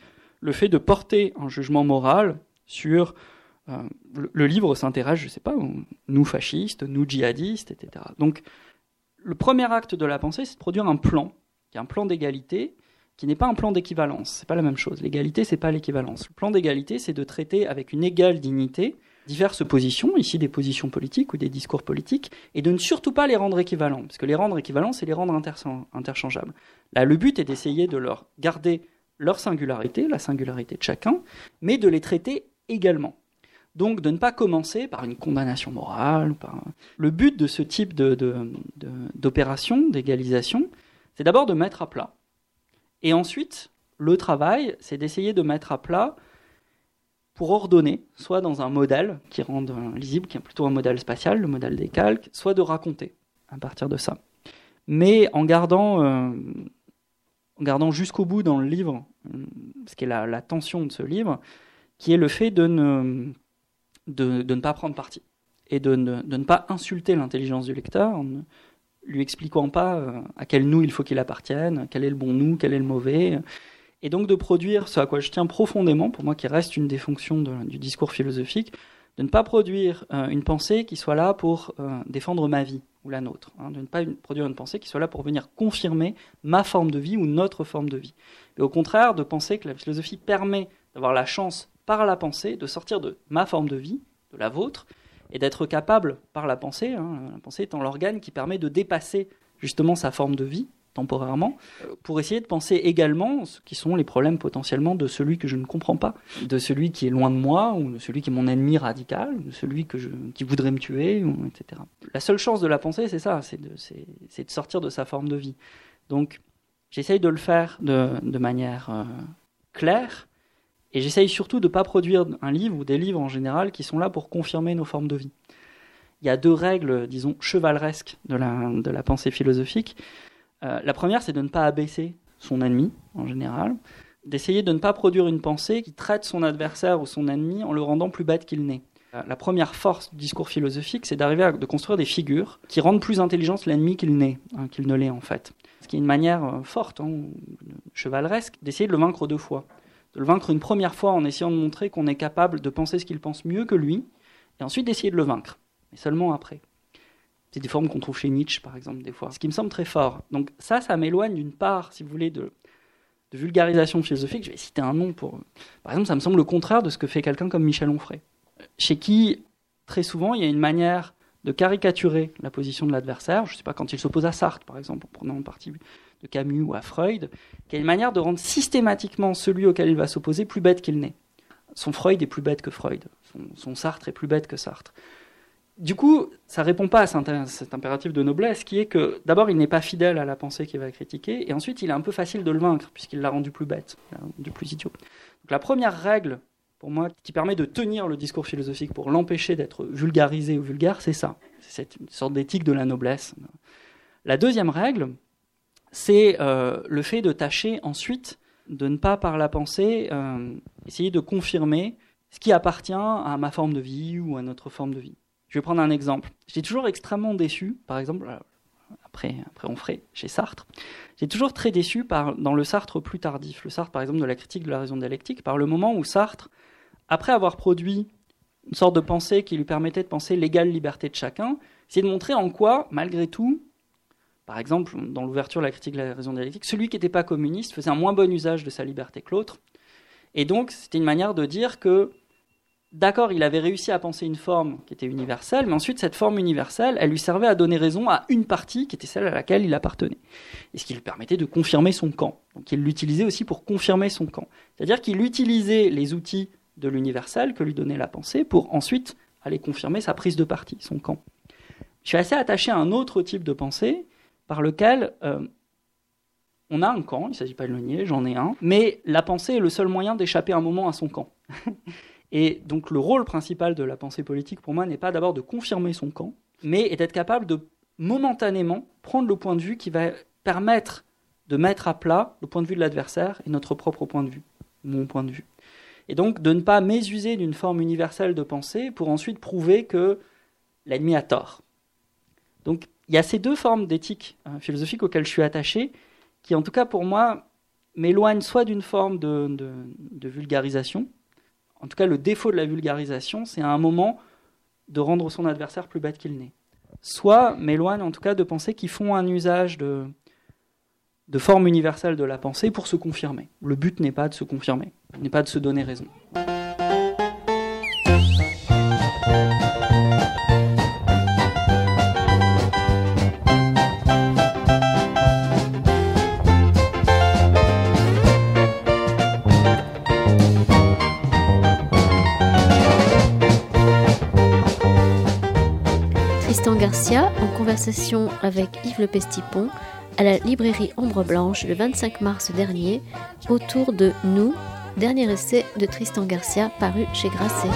le fait de porter un jugement moral sur... Euh, le, livre s'intéresse, je ne sais pas, nous fascistes, nous djihadistes, etc. Donc, le premier acte de la pensée, c'est de produire un plan qui est un plan d'égalité qui n'est pas un plan d'équivalence. C'est pas la même chose. L'égalité, c'est pas l'équivalence. Le plan d'égalité, c'est de traiter avec une égale dignité diverses positions, ici des positions politiques ou des discours politiques, et de ne surtout pas les rendre équivalents, parce que les rendre équivalents, c'est les rendre interchangeables. Là, le but est d'essayer de leur garder leur singularité, la singularité de chacun, mais de les traiter également. Donc de ne pas commencer par une condamnation morale. Par... Le but de ce type d'opération, d'égalisation, c'est d'abord de mettre à plat. Et ensuite, le travail, c'est d'essayer de mettre à plat pour ordonner, soit dans un modèle qui rende lisible, qui est plutôt un modèle spatial, le modèle des calques, soit de raconter à partir de ça. Mais en gardant, euh, gardant jusqu'au bout dans le livre, ce qui est la, tension de ce livre, qui est le fait de ne, pas prendre parti et de ne pas insulter l'intelligence du lecteur lui expliquant pas euh, à quel nous il faut qu'il appartienne, quel est le bon nous, quel est le mauvais. Et donc de produire ce à quoi je tiens profondément, pour moi qui reste une des fonctions du discours philosophique, de ne pas produire euh, une pensée qui soit là pour euh, défendre ma vie ou la nôtre, hein, de ne pas produire une pensée qui soit là pour venir confirmer ma forme de vie ou notre forme de vie. Mais au contraire, de penser que la philosophie permet d'avoir la chance par la pensée de sortir de ma forme de vie, de la vôtre, et d'être capable, par la pensée, hein, la pensée étant l'organe qui permet de dépasser justement sa forme de vie temporairement, pour essayer de penser également ce qui sont les problèmes potentiellement de celui que je ne comprends pas, de celui qui est loin de moi, ou de celui qui est mon ennemi radical, ou de celui que je, qui voudrait me tuer, etc. La seule chance de la pensée, c'est ça, c'est de, de, sortir de sa forme de vie. Donc, j'essaye de le faire de, de manière euh, claire, et j'essaye surtout de ne pas produire un livre ou des livres en général qui sont là pour confirmer nos formes de vie. Il y a deux règles, disons, chevaleresques de la, de la pensée philosophique. Euh, la première, c'est de ne pas abaisser son ennemi, en général, d'essayer de ne pas produire une pensée qui traite son adversaire ou son ennemi en le rendant plus bête qu'il n'est. Euh, la première force du discours philosophique, c'est d'arriver à de construire des figures qui rendent plus intelligent l'ennemi qu'il n'est, hein, qu'il ne l'est en fait. Ce qui est une manière euh, forte, hein, chevaleresque, d'essayer de le vaincre deux fois de le vaincre une première fois en essayant de montrer qu'on est capable de penser ce qu'il pense mieux que lui, et ensuite d'essayer de le vaincre, mais seulement après. C'est des formes qu'on trouve chez Nietzsche, par exemple, des fois. Ce qui me semble très fort. Donc ça, ça m'éloigne d'une part, si vous voulez, de, vulgarisation philosophique. Je vais citer un nom pour... Par exemple, ça me semble le contraire de ce que fait quelqu'un comme Michel Onfray, chez qui, très souvent, il y a une manière de caricaturer la position de l'adversaire. Je ne sais pas, quand il s'oppose à Sartre, par exemple, en prenant en partie de Camus ou à Freud, qui a une manière de rendre systématiquement celui auquel il va s'opposer plus bête qu'il n'est. Son Freud est plus bête que Freud. Son, Sartre est plus bête que Sartre. Du coup, ça répond pas à cet impératif de noblesse qui est que d'abord, il n'est pas fidèle à la pensée qu'il va critiquer, et ensuite, il est un peu facile de le vaincre, puisqu'il l'a rendu plus bête, du plus idiot. Donc, la première règle, pour moi, qui permet de tenir le discours philosophique pour l'empêcher d'être vulgarisé ou vulgaire, c'est ça. C'est une sorte d'éthique de la noblesse. La deuxième règle, c'est euh, le fait de tâcher ensuite de ne pas, par la pensée, euh, essayer de confirmer ce qui appartient à ma forme de vie ou à notre forme de vie. Je vais prendre un exemple. J'étais toujours extrêmement déçu, par exemple, euh, après, après on ferait chez Sartre, j'ai toujours très déçu par, dans le Sartre plus tardif, le Sartre par exemple de la critique de la raison dialectique, par le moment où Sartre, après avoir produit une sorte de pensée qui lui permettait de penser l'égale liberté de chacun, essayait de montrer en quoi, malgré tout, par exemple, dans l'ouverture de la critique de la raison dialectique, celui qui n'était pas communiste faisait un moins bon usage de sa liberté que l'autre. Et donc, c'était une manière de dire que, d'accord, il avait réussi à penser une forme qui était universelle, mais ensuite, cette forme universelle, elle lui servait à donner raison à une partie qui était celle à laquelle il appartenait. Et ce qui lui permettait de confirmer son camp. Donc, il l'utilisait aussi pour confirmer son camp. C'est-à-dire qu'il utilisait les outils de l'universel que lui donnait la pensée pour ensuite aller confirmer sa prise de parti, son camp. Je suis assez attaché à un autre type de pensée par lequel euh, on a un camp, il ne s'agit pas de le nier, j'en ai un, mais la pensée est le seul moyen d'échapper un moment à son camp. Et donc le rôle principal de la pensée politique pour moi n'est pas d'abord de confirmer son camp, mais d'être capable de momentanément prendre le point de vue qui va permettre de mettre à plat le point de vue de l'adversaire et notre propre point de vue, mon point de vue. Et donc de ne pas mésuser d'une forme universelle de pensée pour ensuite prouver que l'ennemi a tort. Donc il y a ces deux formes d'éthique hein, philosophique auxquelles je suis attaché, qui en tout cas pour moi m'éloignent soit d'une forme de, vulgarisation, en tout cas le défaut de la vulgarisation, c'est à un moment de rendre son adversaire plus bête qu'il n'est, soit m'éloignent en tout cas de penser qu'ils font un usage de, de forme universelle de la pensée pour se confirmer. Le but n'est pas de se confirmer, n'est pas de se donner raison. Conversation avec Yves Le Pestipon à la librairie Ombre Blanche le 25 mars dernier autour de Nous, dernier essai de Tristan Garcia paru chez Grasset.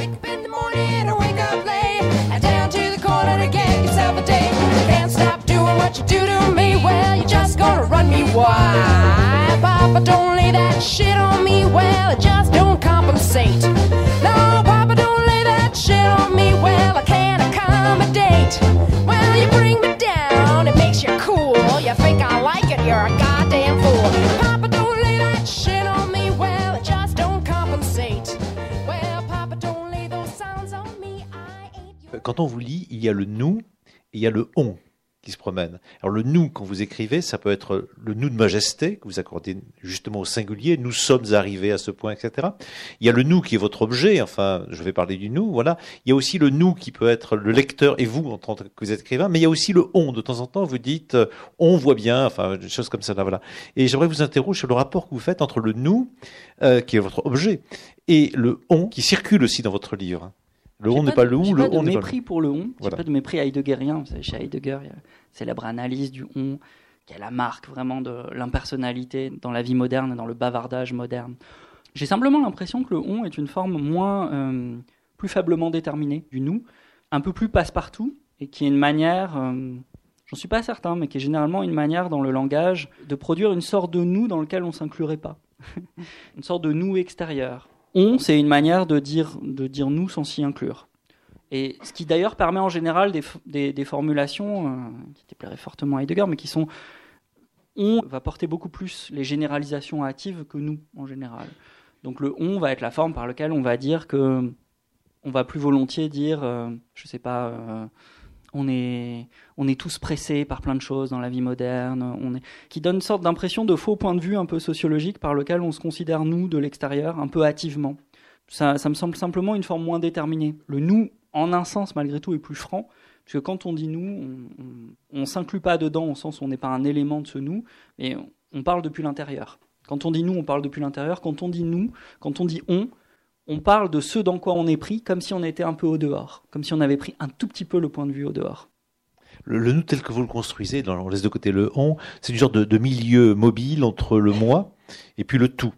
Quand on vous lit, il y a le nous et il y a le on qui se promène. Alors le nous, quand vous écrivez, ça peut être le nous de majesté que vous accordez justement au singulier. Nous sommes arrivés à ce point, etc. Il y a le nous qui est votre objet. Enfin, je vais parler du nous. Voilà. Il y a aussi le nous qui peut être le lecteur et vous en tant que vous êtes écrivain. Mais il y a aussi le on. De temps en temps, vous dites euh, on voit bien. Enfin, des choses comme ça. Là, voilà. Et j'aimerais vous interroger sur le rapport que vous faites entre le nous euh, qui est votre objet et le on qui circule aussi dans votre livre. Le on n'est pas le ou, le on n'est pas mépris pour le on. Voilà. pas de mépris heideggerien. Vous savez, chez Heidegger, il y a célèbre analyse du on, qui est la marque vraiment de l'impersonnalité dans la vie moderne et dans le bavardage moderne. J'ai simplement l'impression que le on est une forme moins, euh, plus faiblement déterminée du nous, un peu plus passe-partout, et qui est une manière, euh, j'en suis pas certain, mais qui est généralement une manière dans le langage de produire une sorte de nous dans lequel on s'inclurait pas, une sorte de nous extérieur. On, c'est une manière de dire, de dire nous sans s'y inclure. Et ce qui d'ailleurs permet en général des, des, formulations euh, qui déplairaient fortement à Heidegger, mais qui sont on va porter beaucoup plus les généralisations hâtives que nous en général. Donc le on va être la forme par laquelle on va dire que on va plus volontiers dire, euh, je sais pas, euh, on est, on est tous pressés par plein de choses dans la vie moderne, qui donne une sorte d'impression de faux point de vue un peu sociologique par lequel on se considère nous de l'extérieur un peu hâtivement. Ça, ça me semble simplement une forme moins déterminée. Le nous, en un sens, malgré tout, est plus franc, parce que quand on dit nous, on ne s'inclut pas dedans au sens où on n'est pas un élément de ce nous, mais on parle depuis l'intérieur. Quand on dit nous, on parle depuis l'intérieur. Quand on dit nous, quand on dit on, on parle de ce dans quoi on est pris, comme si on était un peu au dehors, comme si on avait pris un tout petit peu le point de vue au dehors. Le, nous tel que vous le construisez, on laisse de côté le on, c'est une sorte de milieu mobile entre le moi et puis le tout.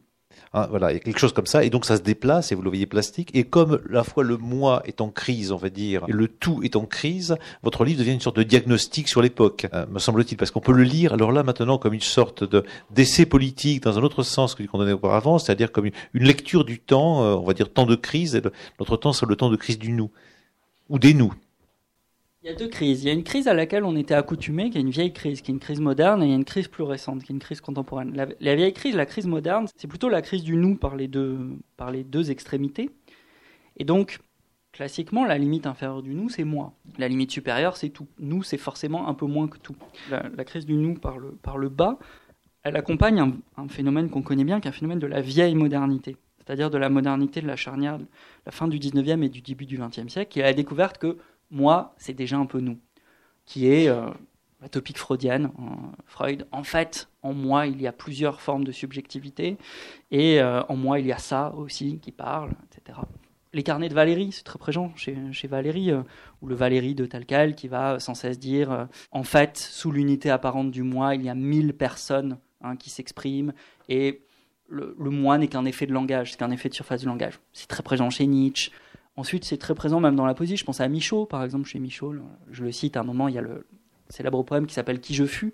Hein, voilà, il y a quelque chose comme ça, et donc ça se déplace, et vous le voyez plastique, et comme la fois le moi est en crise, on va dire, et le tout est en crise, votre livre devient une sorte de diagnostic sur l'époque, euh, me semble-t-il, parce qu'on peut le lire, alors là maintenant, comme une sorte de d'essai politique dans un autre sens que qu'on donnait auparavant, c'est-à-dire comme une, lecture du temps, euh, on va dire temps de crise, et notre temps c'est le temps de crise du nous, ou des nous. Il y a deux crises. Il y a une crise à laquelle on était accoutumé, qui est une vieille crise, qui est une crise moderne, et il y a une crise plus récente, qui est une crise contemporaine. La, vieille crise, la crise moderne, c'est plutôt la crise du nous par les deux, par les deux extrémités. Et donc, classiquement, la limite inférieure du nous, c'est moi. La limite supérieure, c'est tout. Nous, c'est forcément un peu moins que tout. La, crise du nous par le, par le bas, elle accompagne un, phénomène qu'on connaît bien, qui est un phénomène de la vieille modernité, c'est-à-dire de la modernité de la charnière, la fin du 19e et du début du 20e siècle, qui a la découverte que moi, c'est déjà un peu nous, qui est euh, la topique freudienne. Euh, Freud, en fait, en moi, il y a plusieurs formes de subjectivité, et euh, en moi, il y a ça aussi qui parle, etc. Les carnets de Valérie, c'est très présent chez, Valérie, ou le Valérie de Talcal qui va sans cesse dire, en fait, sous l'unité apparente du moi, il y a mille personnes hein, qui s'expriment, et le moi n'est qu'un effet de langage, c'est qu'un effet de surface du langage. C'est très présent chez Nietzsche, Ensuite, c'est très présent même dans la poésie. Je pense à Michaud, par exemple, chez Michaud. Je le cite à un moment, il y a le célèbre poème qui s'appelle Qui je fus,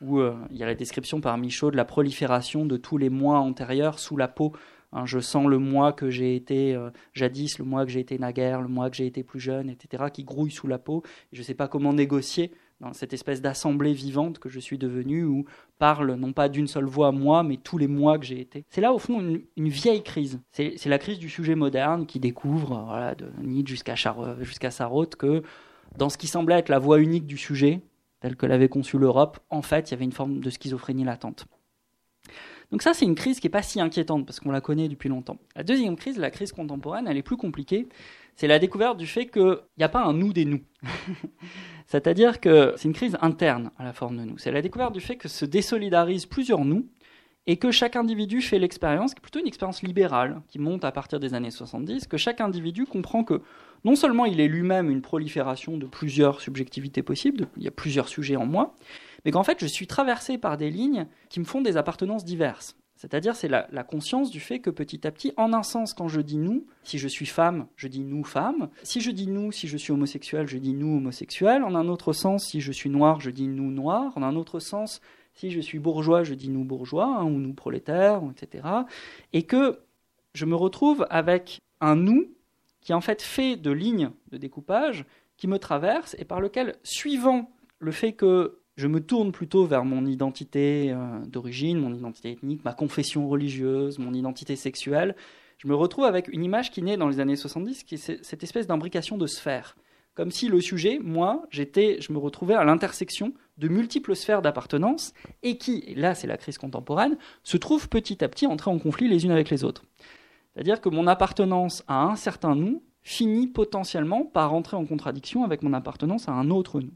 où euh, il y a la description par Michaud de la prolifération de tous les mois antérieurs sous la peau. Hein, je sens le moi que j'ai été euh, jadis, le moi que j'ai été naguère, le moi que j'ai été plus jeune, etc., qui grouille sous la peau. je ne sais pas comment négocier dans cette espèce d'assemblée vivante que je suis devenu, où parle non pas d'une seule voix moi, mais tous les mois que j'ai été. C'est là, au fond, une, vieille crise. C'est la crise du sujet moderne qui découvre, voilà, de Nietzsche jusqu'à jusqu'à Sarraute, que dans ce qui semblait être la voix unique du sujet, telle que l'avait conçu l'Europe, en fait, il y avait une forme de schizophrénie latente. Donc ça, c'est une crise qui n'est pas si inquiétante, parce qu'on la connaît depuis longtemps. La deuxième crise, la crise contemporaine, elle est plus compliquée. C'est la découverte du fait qu'il n'y a pas un nous des nous. C'est-à-dire que c'est une crise interne à la forme de nous. C'est la découverte du fait que se désolidarisent plusieurs nous et que chaque individu fait l'expérience, qui est plutôt une expérience libérale, qui monte à partir des années 70, que chaque individu comprend que non seulement il est lui-même une prolifération de plusieurs subjectivités possibles, il y a plusieurs sujets en moi, mais qu'en fait je suis traversé par des lignes qui me font des appartenances diverses. C'est-à-dire, c'est la, conscience du fait que petit à petit, en un sens, quand je dis nous, si je suis femme, je dis nous femme. Si je dis nous, si je suis homosexuel, je dis nous homosexuel. En un autre sens, si je suis noir, je dis nous noir. En un autre sens, si je suis bourgeois, je dis nous bourgeois, hein, ou nous prolétaires, etc. Et que je me retrouve avec un nous qui en fait fait de lignes de découpage qui me traversent et par lequel, suivant le fait que je me tourne plutôt vers mon identité euh, d'origine, mon identité ethnique, ma confession religieuse, mon identité sexuelle. Je me retrouve avec une image qui naît dans les années 70, qui est cette espèce d'imbrication de sphères. Comme si le sujet, moi, j'étais, je me retrouvais à l'intersection de multiples sphères d'appartenance et qui, là c'est la crise contemporaine, se trouvent petit à petit entrées en conflit les unes avec les autres. C'est-à-dire que mon appartenance à un certain nous finit potentiellement par entrer en contradiction avec mon appartenance à un autre nous.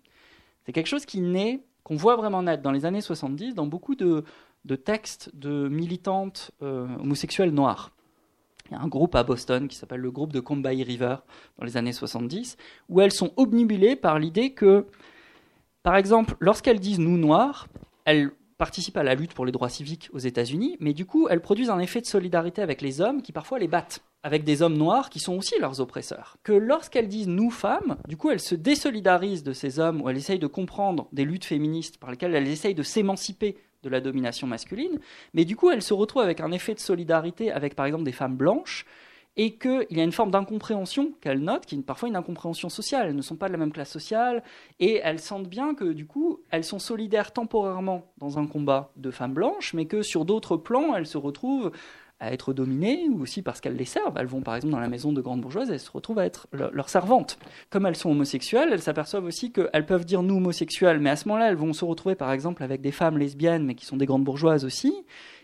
C'est quelque chose qui naît, qu'on voit vraiment naître dans les années 70 dans beaucoup de, textes de militantes euh, homosexuelles noires. Il y a un groupe à Boston qui s'appelle le groupe de Combahee River dans les années 70, où elles sont obnubilées par l'idée que, par exemple, lorsqu'elles disent nous noirs, elles participent à la lutte pour les droits civiques aux États-Unis, mais du coup, elles produisent un effet de solidarité avec les hommes qui parfois les battent avec des hommes noirs qui sont aussi leurs oppresseurs. Que lorsqu'elles disent nous femmes, du coup elles se désolidarisent de ces hommes ou elles essayent de comprendre des luttes féministes par lesquelles elles essayent de s'émanciper de la domination masculine, mais du coup elles se retrouvent avec un effet de solidarité avec par exemple des femmes blanches et qu'il y a une forme d'incompréhension qu'elles notent, qui est parfois une incompréhension sociale. Elles ne sont pas de la même classe sociale, et elles sentent bien que du coup, elles sont solidaires temporairement dans un combat de femmes blanches, mais que sur d'autres plans, elles se retrouvent à être dominées, ou aussi parce qu'elles les servent. Elles vont par exemple dans la maison de grandes bourgeoises, elles se retrouvent à être leurs servantes. Comme elles sont homosexuelles, elles s'aperçoivent aussi qu'elles peuvent dire nous homosexuels, mais à ce moment-là, elles vont se retrouver par exemple avec des femmes lesbiennes, mais qui sont des grandes bourgeoises aussi,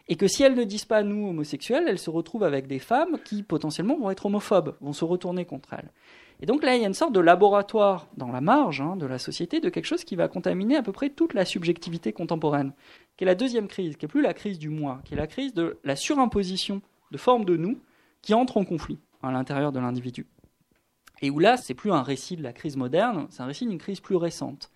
et que si elles ne disent pas nous homosexuels, elles se retrouvent avec des femmes qui potentiellement vont être homophobes, vont se retourner contre elles. Et donc là, il y a une sorte de laboratoire dans la marge hein, de la société de quelque chose qui va contaminer à peu près toute la subjectivité contemporaine, qui est la deuxième crise, qui est plus la crise du moi, qui est la crise de la surimposition de formes de nous qui entrent en conflit à l'intérieur de l'individu. Et où là, c'est plus un récit de la crise moderne, c'est un récit d'une crise plus récente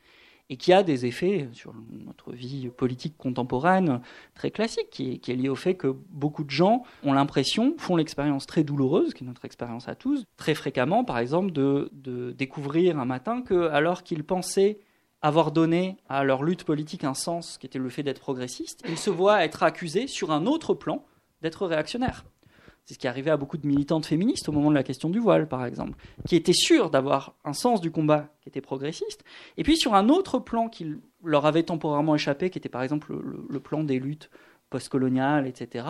et qui a des effets sur notre vie politique contemporaine très classique, qui est, lié au fait que beaucoup de gens ont l'impression, font l'expérience très douloureuse, qui est notre expérience à tous, très fréquemment, par exemple, de, de découvrir un matin que, alors qu'ils pensaient avoir donné à leur lutte politique un sens qui était le fait d'être progressiste, ils se voient être accusés sur un autre plan d'être réactionnaires. C'est ce qui arrivait à beaucoup de militantes féministes au moment de la question du voile, par exemple, qui étaient sûres d'avoir un sens du combat qui était progressiste. Et puis sur un autre plan qui leur avait temporairement échappé, qui était par exemple le, plan des luttes postcoloniales, etc.,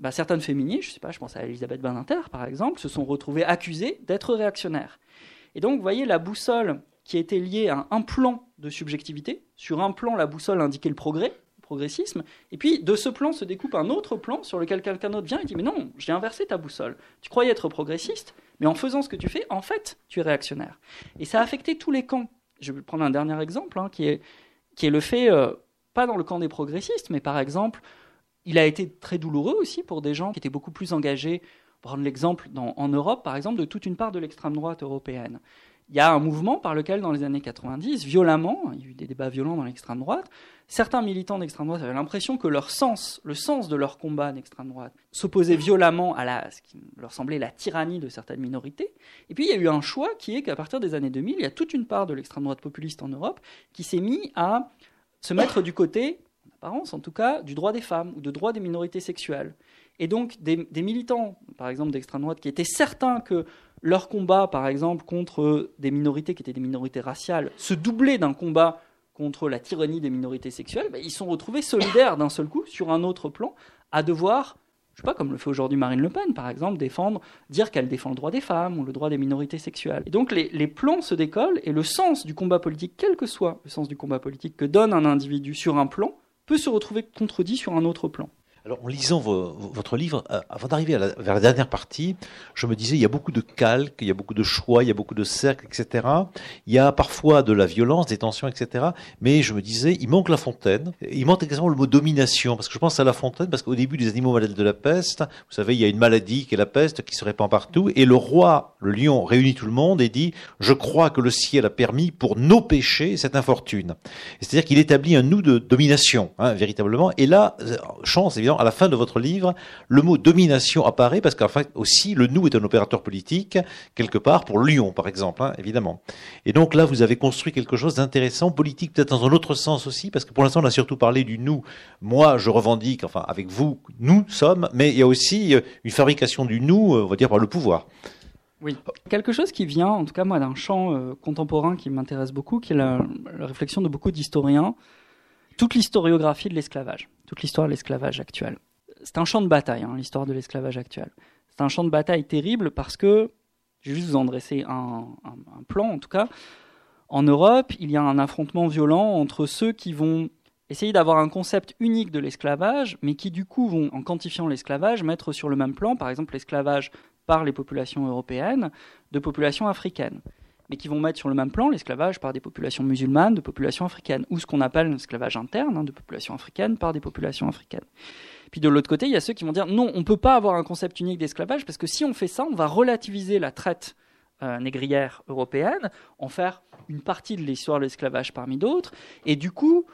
bah, certaines féministes, je sais pas, je pense à Elisabeth Badinter par exemple, se sont retrouvées accusées d'être réactionnaires. Et donc, vous voyez, la boussole qui était liée à un plan de subjectivité, sur un plan, la boussole indiquait le progrès, progressisme. Et puis, de ce plan se découpe un autre plan sur lequel quelqu'un d'autre vient et dit Mais non, j'ai inversé ta boussole. Tu croyais être progressiste, mais en faisant ce que tu fais, en fait, tu es réactionnaire. Et ça a affecté tous les camps. Je vais prendre un dernier exemple, hein, qui, est, qui est le fait, euh, pas dans le camp des progressistes, mais par exemple, il a été très douloureux aussi pour des gens qui étaient beaucoup plus engagés. Prendre l'exemple en Europe, par exemple, de toute une part de l'extrême droite européenne il y a un mouvement par lequel, dans les années 90, violemment, il y a eu des débats violents dans l'extrême droite, certains militants d'extrême droite avaient l'impression que leur sens, le sens de leur combat d'extrême droite, s'opposait violemment à ce qui leur semblait la tyrannie de certaines minorités. Et puis il y a eu un choix qui est qu'à partir des années 2000, il y a toute une part de l'extrême droite populiste en Europe qui s'est mis à se mettre du côté, en apparence en tout cas, du droit des femmes ou du droit des minorités sexuelles. Et donc des militants, par exemple d'extrême droite, qui étaient certains que leur combat, par exemple, contre des minorités qui étaient des minorités raciales, se doublait d'un combat contre la tyrannie des minorités sexuelles, ben, ils sont retrouvés solidaires d'un seul coup, sur un autre plan, à devoir, je sais pas, comme le fait aujourd'hui Marine Le Pen, par exemple, défendre, dire qu'elle défend le droit des femmes ou le droit des minorités sexuelles. Et donc les plans se décollent et le sens du combat politique, quel que soit le sens du combat politique que donne un individu sur un plan, peut se retrouver contredit sur un autre plan. Alors, en lisant votre livre, euh, avant d'arriver vers la dernière partie, je me disais, il y a beaucoup de calques, il y a beaucoup de choix, il y a beaucoup de cercles, etc. Il y a parfois de la violence, des tensions, etc. Mais je me disais, il manque la fontaine. Il manque également le mot domination, parce que je pense à la fontaine, parce qu'au début des animaux malades de la peste, vous savez, il y a une maladie qui est la peste, qui se répand partout, et le roi, le lion, réunit tout le monde et dit, je crois que le ciel a permis pour nos péchés cette infortune. C'est-à-dire qu'il établit un nous de domination, hein, véritablement. Et là, euh, chance, évidemment, à la fin de votre livre, le mot domination apparaît parce qu'en fait aussi le nous est un opérateur politique quelque part pour Lyon par exemple, hein, évidemment. Et donc là vous avez construit quelque chose d'intéressant, politique peut-être dans un autre sens aussi parce que pour l'instant on a surtout parlé du nous. Moi je revendique, enfin avec vous, nous sommes, mais il y a aussi euh, une fabrication du nous, euh, on va dire par le pouvoir. Oui, quelque chose qui vient, en tout cas moi, d'un champ euh, contemporain qui m'intéresse beaucoup, qui est la réflexion de beaucoup d'historiens, toute l'historiographie de l'esclavage, toute l'histoire de l'esclavage actuel. C'est un champ de bataille, hein, l'histoire de l'esclavage actuel. C'est un champ de bataille terrible parce que, je vais juste vous en dresser un, plan en tout cas, en Europe, il y a un affrontement violent entre ceux qui vont essayer d'avoir un concept unique de l'esclavage, mais qui du coup vont, en quantifiant l'esclavage, mettre sur le même plan, par exemple, l'esclavage par les populations européennes de populations africaines mais qui vont mettre sur le même plan l'esclavage par des populations musulmanes, de populations africaines, ou ce qu'on appelle l'esclavage interne, hein, de populations africaines par des populations africaines. Puis de l'autre côté, il y a ceux qui vont dire non, on ne peut pas avoir un concept unique d'esclavage, parce que si on fait ça, on va relativiser la traite euh, négrière européenne, en faire une partie de l'histoire de l'esclavage parmi d'autres, et du coup,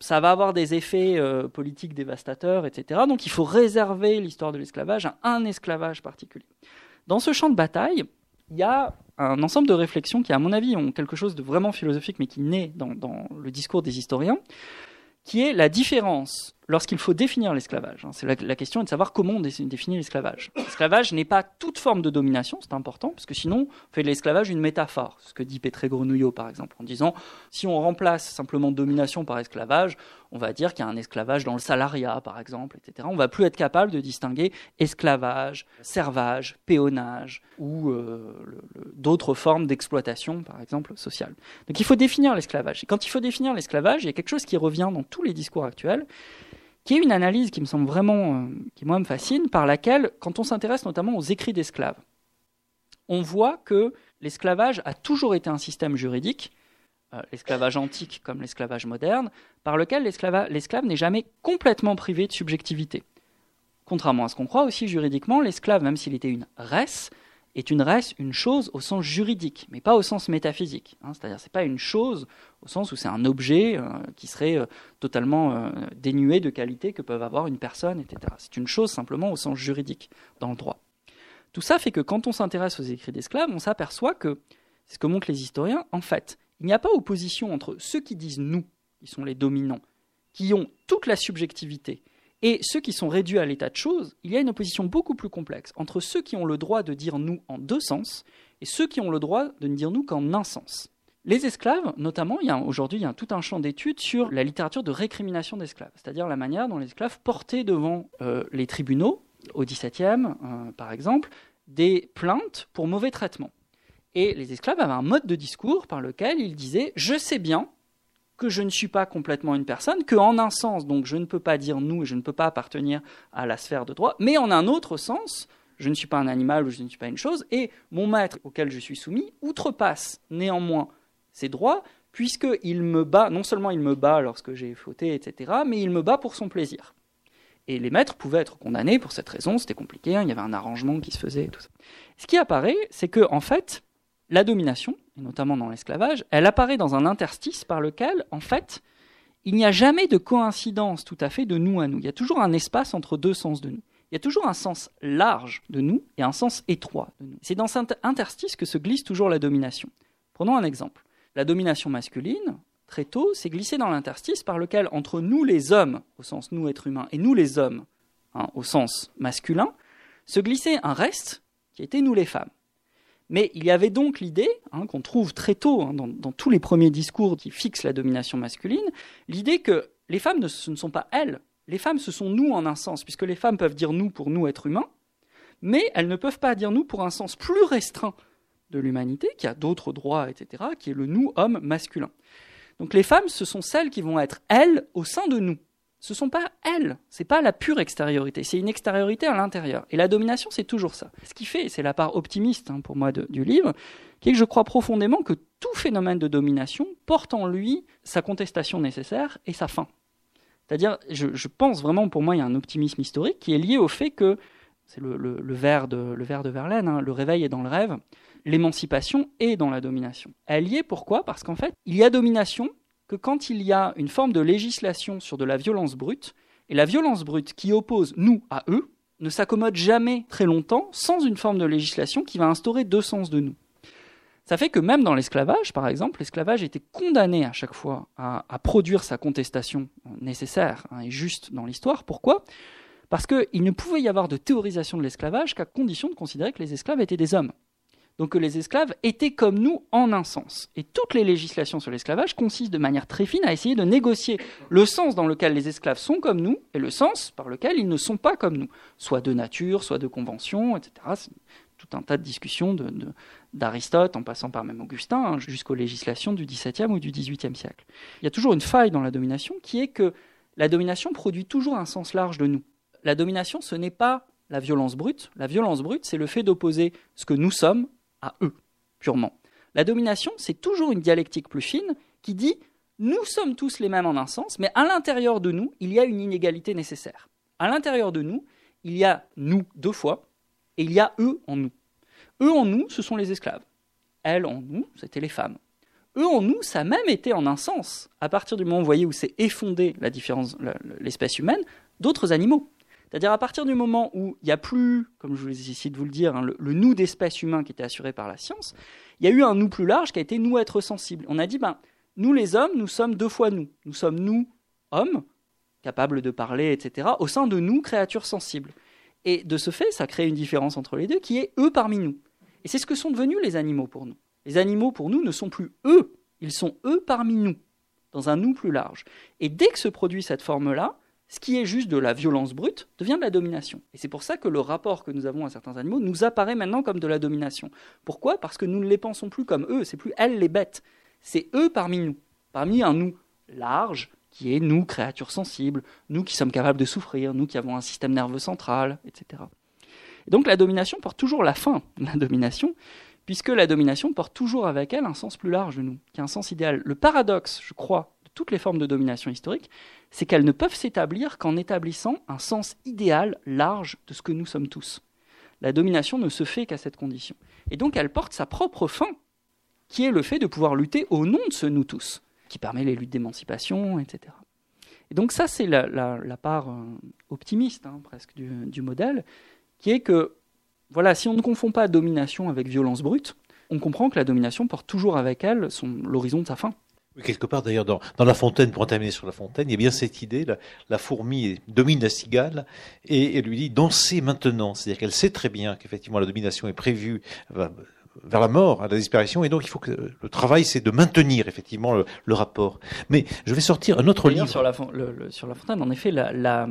ça va avoir des effets euh, politiques dévastateurs, etc. Donc il faut réserver l'histoire de l'esclavage à un esclavage particulier. Dans ce champ de bataille, il y a un ensemble de réflexions qui, à mon avis, ont quelque chose de vraiment philosophique, mais qui naît dans, le discours des historiens, qui est la différence lorsqu'il faut définir l'esclavage. Hein. C'est la, question est de savoir comment on définit l'esclavage. L'esclavage n'est pas toute forme de domination, c'est important, parce que sinon, on fait de l'esclavage une métaphore. Ce que dit Pétré Grenouillot, par exemple, en disant si on remplace simplement domination par esclavage, on va dire qu'il y a un esclavage dans le salariat, par exemple, etc. On va plus être capable de distinguer esclavage, servage, péonnage ou euh, d'autres formes d'exploitation, par exemple, sociale. Donc il faut définir l'esclavage. Et quand il faut définir l'esclavage, il y a quelque chose qui revient dans tous les discours actuels, qui est une analyse qui me semble vraiment, euh, qui moi me fascine, par laquelle, quand on s'intéresse notamment aux écrits d'esclaves, on voit que l'esclavage a toujours été un système juridique, euh, l'esclavage antique comme l'esclavage moderne, par lequel l'esclave n'est jamais complètement privé de subjectivité. Contrairement à ce qu'on croit aussi juridiquement, l'esclave, même s'il était une res, est une res, une chose au sens juridique, mais pas au sens métaphysique. Hein. C'est-à-dire, c'est pas une chose au sens où c'est un objet euh, qui serait euh, totalement euh, dénué de qualité que peuvent avoir une personne, etc. C'est une chose simplement au sens juridique dans le droit. Tout ça fait que quand on s'intéresse aux écrits d'esclaves, on s'aperçoit que, c'est ce que montrent les historiens, en fait, il n'y a pas opposition entre ceux qui disent nous, qui sont les dominants, qui ont toute la subjectivité, et ceux qui sont réduits à l'état de choses, il y a une opposition beaucoup plus complexe entre ceux qui ont le droit de dire nous en deux sens et ceux qui ont le droit de ne dire nous qu'en un sens. Les esclaves, notamment, il y a tout un champ d'études sur la littérature de récrimination d'esclaves, c'est-à-dire la manière dont les esclaves portaient devant euh, les tribunaux, au XVIIe euh, par exemple, des plaintes pour mauvais traitement. Et les esclaves avaient un mode de discours par lequel ils disaient Je sais bien que je ne suis pas complètement une personne, que en un sens, donc je ne peux pas dire nous et je ne peux pas appartenir à la sphère de droit, mais en un autre sens, je ne suis pas un animal ou je ne suis pas une chose, et mon maître auquel je suis soumis outrepasse néanmoins ses droits, puisqu'il me bat, non seulement il me bat lorsque j'ai fauté, etc., mais il me bat pour son plaisir. Et les maîtres pouvaient être condamnés pour cette raison, c'était compliqué, hein, il y avait un arrangement qui se faisait, tout ça. Ce qui apparaît, c'est que, en fait, la domination, et notamment dans l'esclavage, elle apparaît dans un interstice par lequel, en fait, il n'y a jamais de coïncidence tout à fait de nous à nous. Il y a toujours un espace entre deux sens de nous. Il y a toujours un sens large de nous et un sens étroit de nous. C'est dans cet interstice que se glisse toujours la domination. Prenons un exemple. La domination masculine, très tôt, s'est glissée dans l'interstice par lequel, entre nous les hommes, au sens nous êtres humains, et nous les hommes, hein, au sens masculin, se glissait un reste qui était nous les femmes. Mais il y avait donc l'idée, hein, qu'on trouve très tôt hein, dans, tous les premiers discours qui fixent la domination masculine, l'idée que les femmes, ce ne sont pas elles, les femmes, ce sont nous en un sens, puisque les femmes peuvent dire nous pour nous être humains, mais elles ne peuvent pas dire nous pour un sens plus restreint de l'humanité, qui a d'autres droits, etc., qui est le nous homme masculin. Donc les femmes, ce sont celles qui vont être elles au sein de nous ce sont pas elles, c'est pas la pure extériorité, c'est une extériorité à l'intérieur. Et la domination, c'est toujours ça. Ce qui fait, c'est la part optimiste hein, pour moi du livre, qui est que je crois profondément que tout phénomène de domination porte en lui sa contestation nécessaire et sa fin. C'est-à-dire, je, pense vraiment, pour moi, il y a un optimisme historique qui est lié au fait que, c'est le, le, vers de, Verlaine, hein, le réveil est dans le rêve, l'émancipation est dans la domination. Elle y est pourquoi? Parce qu'en fait, il y a domination, que quand il y a une forme de législation sur de la violence brute, et la violence brute qui oppose nous à eux ne s'accommode jamais très longtemps sans une forme de législation qui va instaurer deux sens de nous. Ça fait que même dans l'esclavage, par exemple, l'esclavage était condamné à chaque fois à, produire sa contestation nécessaire hein, et juste dans l'histoire. Pourquoi? Parce qu'il ne pouvait y avoir de théorisation de l'esclavage qu'à condition de considérer que les esclaves étaient des hommes donc que les esclaves étaient comme nous en un sens. Et toutes les législations sur l'esclavage consistent de manière très fine à essayer de négocier le sens dans lequel les esclaves sont comme nous et le sens par lequel ils ne sont pas comme nous, soit de nature, soit de convention, etc. C'est tout un tas de discussions d'Aristote, en passant par même Augustin, hein, jusqu'aux législations du XVIIe ou du XVIIIe siècle. Il y a toujours une faille dans la domination qui est que la domination produit toujours un sens large de nous. La domination, ce n'est pas la violence brute. La violence brute, c'est le fait d'opposer ce que nous sommes à eux, purement. La domination, c'est toujours une dialectique plus fine qui dit nous sommes tous les mêmes en un sens, mais à l'intérieur de nous, il y a une inégalité nécessaire. À l'intérieur de nous, il y a nous deux fois, et il y a eux en nous. Eux en nous, ce sont les esclaves. Elles en nous, c'était les femmes. Eux en nous, ça a même été en un sens, à partir du moment, vous voyez, où c'est effondé la différence, l'espèce humaine, d'autres animaux. C'est-à-dire à partir du moment où il n'y a plus, comme je vous essayé de vous le dire, hein, le, nous d'espèce humain qui était assuré par la science, il y a eu un nous plus large qui a été nous être sensibles. On a dit, ben, nous les hommes, nous sommes deux fois nous. Nous sommes nous, hommes, capables de parler, etc., au sein de nous, créatures sensibles. Et de ce fait, ça crée une différence entre les deux qui est eux parmi nous. Et c'est ce que sont devenus les animaux pour nous. Les animaux pour nous ne sont plus eux, ils sont eux parmi nous, dans un nous plus large. Et dès que se produit cette forme-là, ce qui est juste de la violence brute devient de la domination. Et c'est pour ça que le rapport que nous avons à certains animaux nous apparaît maintenant comme de la domination. Pourquoi? Parce que nous ne les pensons plus comme eux, c'est plus elles les bêtes, c'est eux parmi nous, parmi un nous large, qui est nous, créatures sensibles, nous qui sommes capables de souffrir, nous qui avons un système nerveux central, etc. Et donc la domination porte toujours la fin la domination, puisque la domination porte toujours avec elle un sens plus large de nous, qui est un sens idéal. Le paradoxe, je crois, toutes les formes de domination historique, c'est qu'elles ne peuvent s'établir qu'en établissant un sens idéal large de ce que nous sommes tous. La domination ne se fait qu'à cette condition. Et donc elle porte sa propre fin, qui est le fait de pouvoir lutter au nom de ce nous tous, qui permet les luttes d'émancipation, etc. Et donc ça, c'est la, part euh, optimiste, hein, presque, du, du, modèle, qui est que, voilà, si on ne confond pas domination avec violence brute, on comprend que la domination porte toujours avec elle l'horizon de sa fin. Oui, quelque part d'ailleurs dans, dans, La Fontaine, pour en terminer sur La Fontaine, il y a bien cette idée, la, la fourmi domine la cigale et elle lui dit dansez maintenant. C'est-à-dire qu'elle sait très bien qu'effectivement la domination est prévue vers la mort, à la disparition, et donc il faut que le travail, c'est de maintenir effectivement le, le, rapport. Mais je vais sortir un autre livre. Sur la, le, sur la Fontaine, en effet, la, la,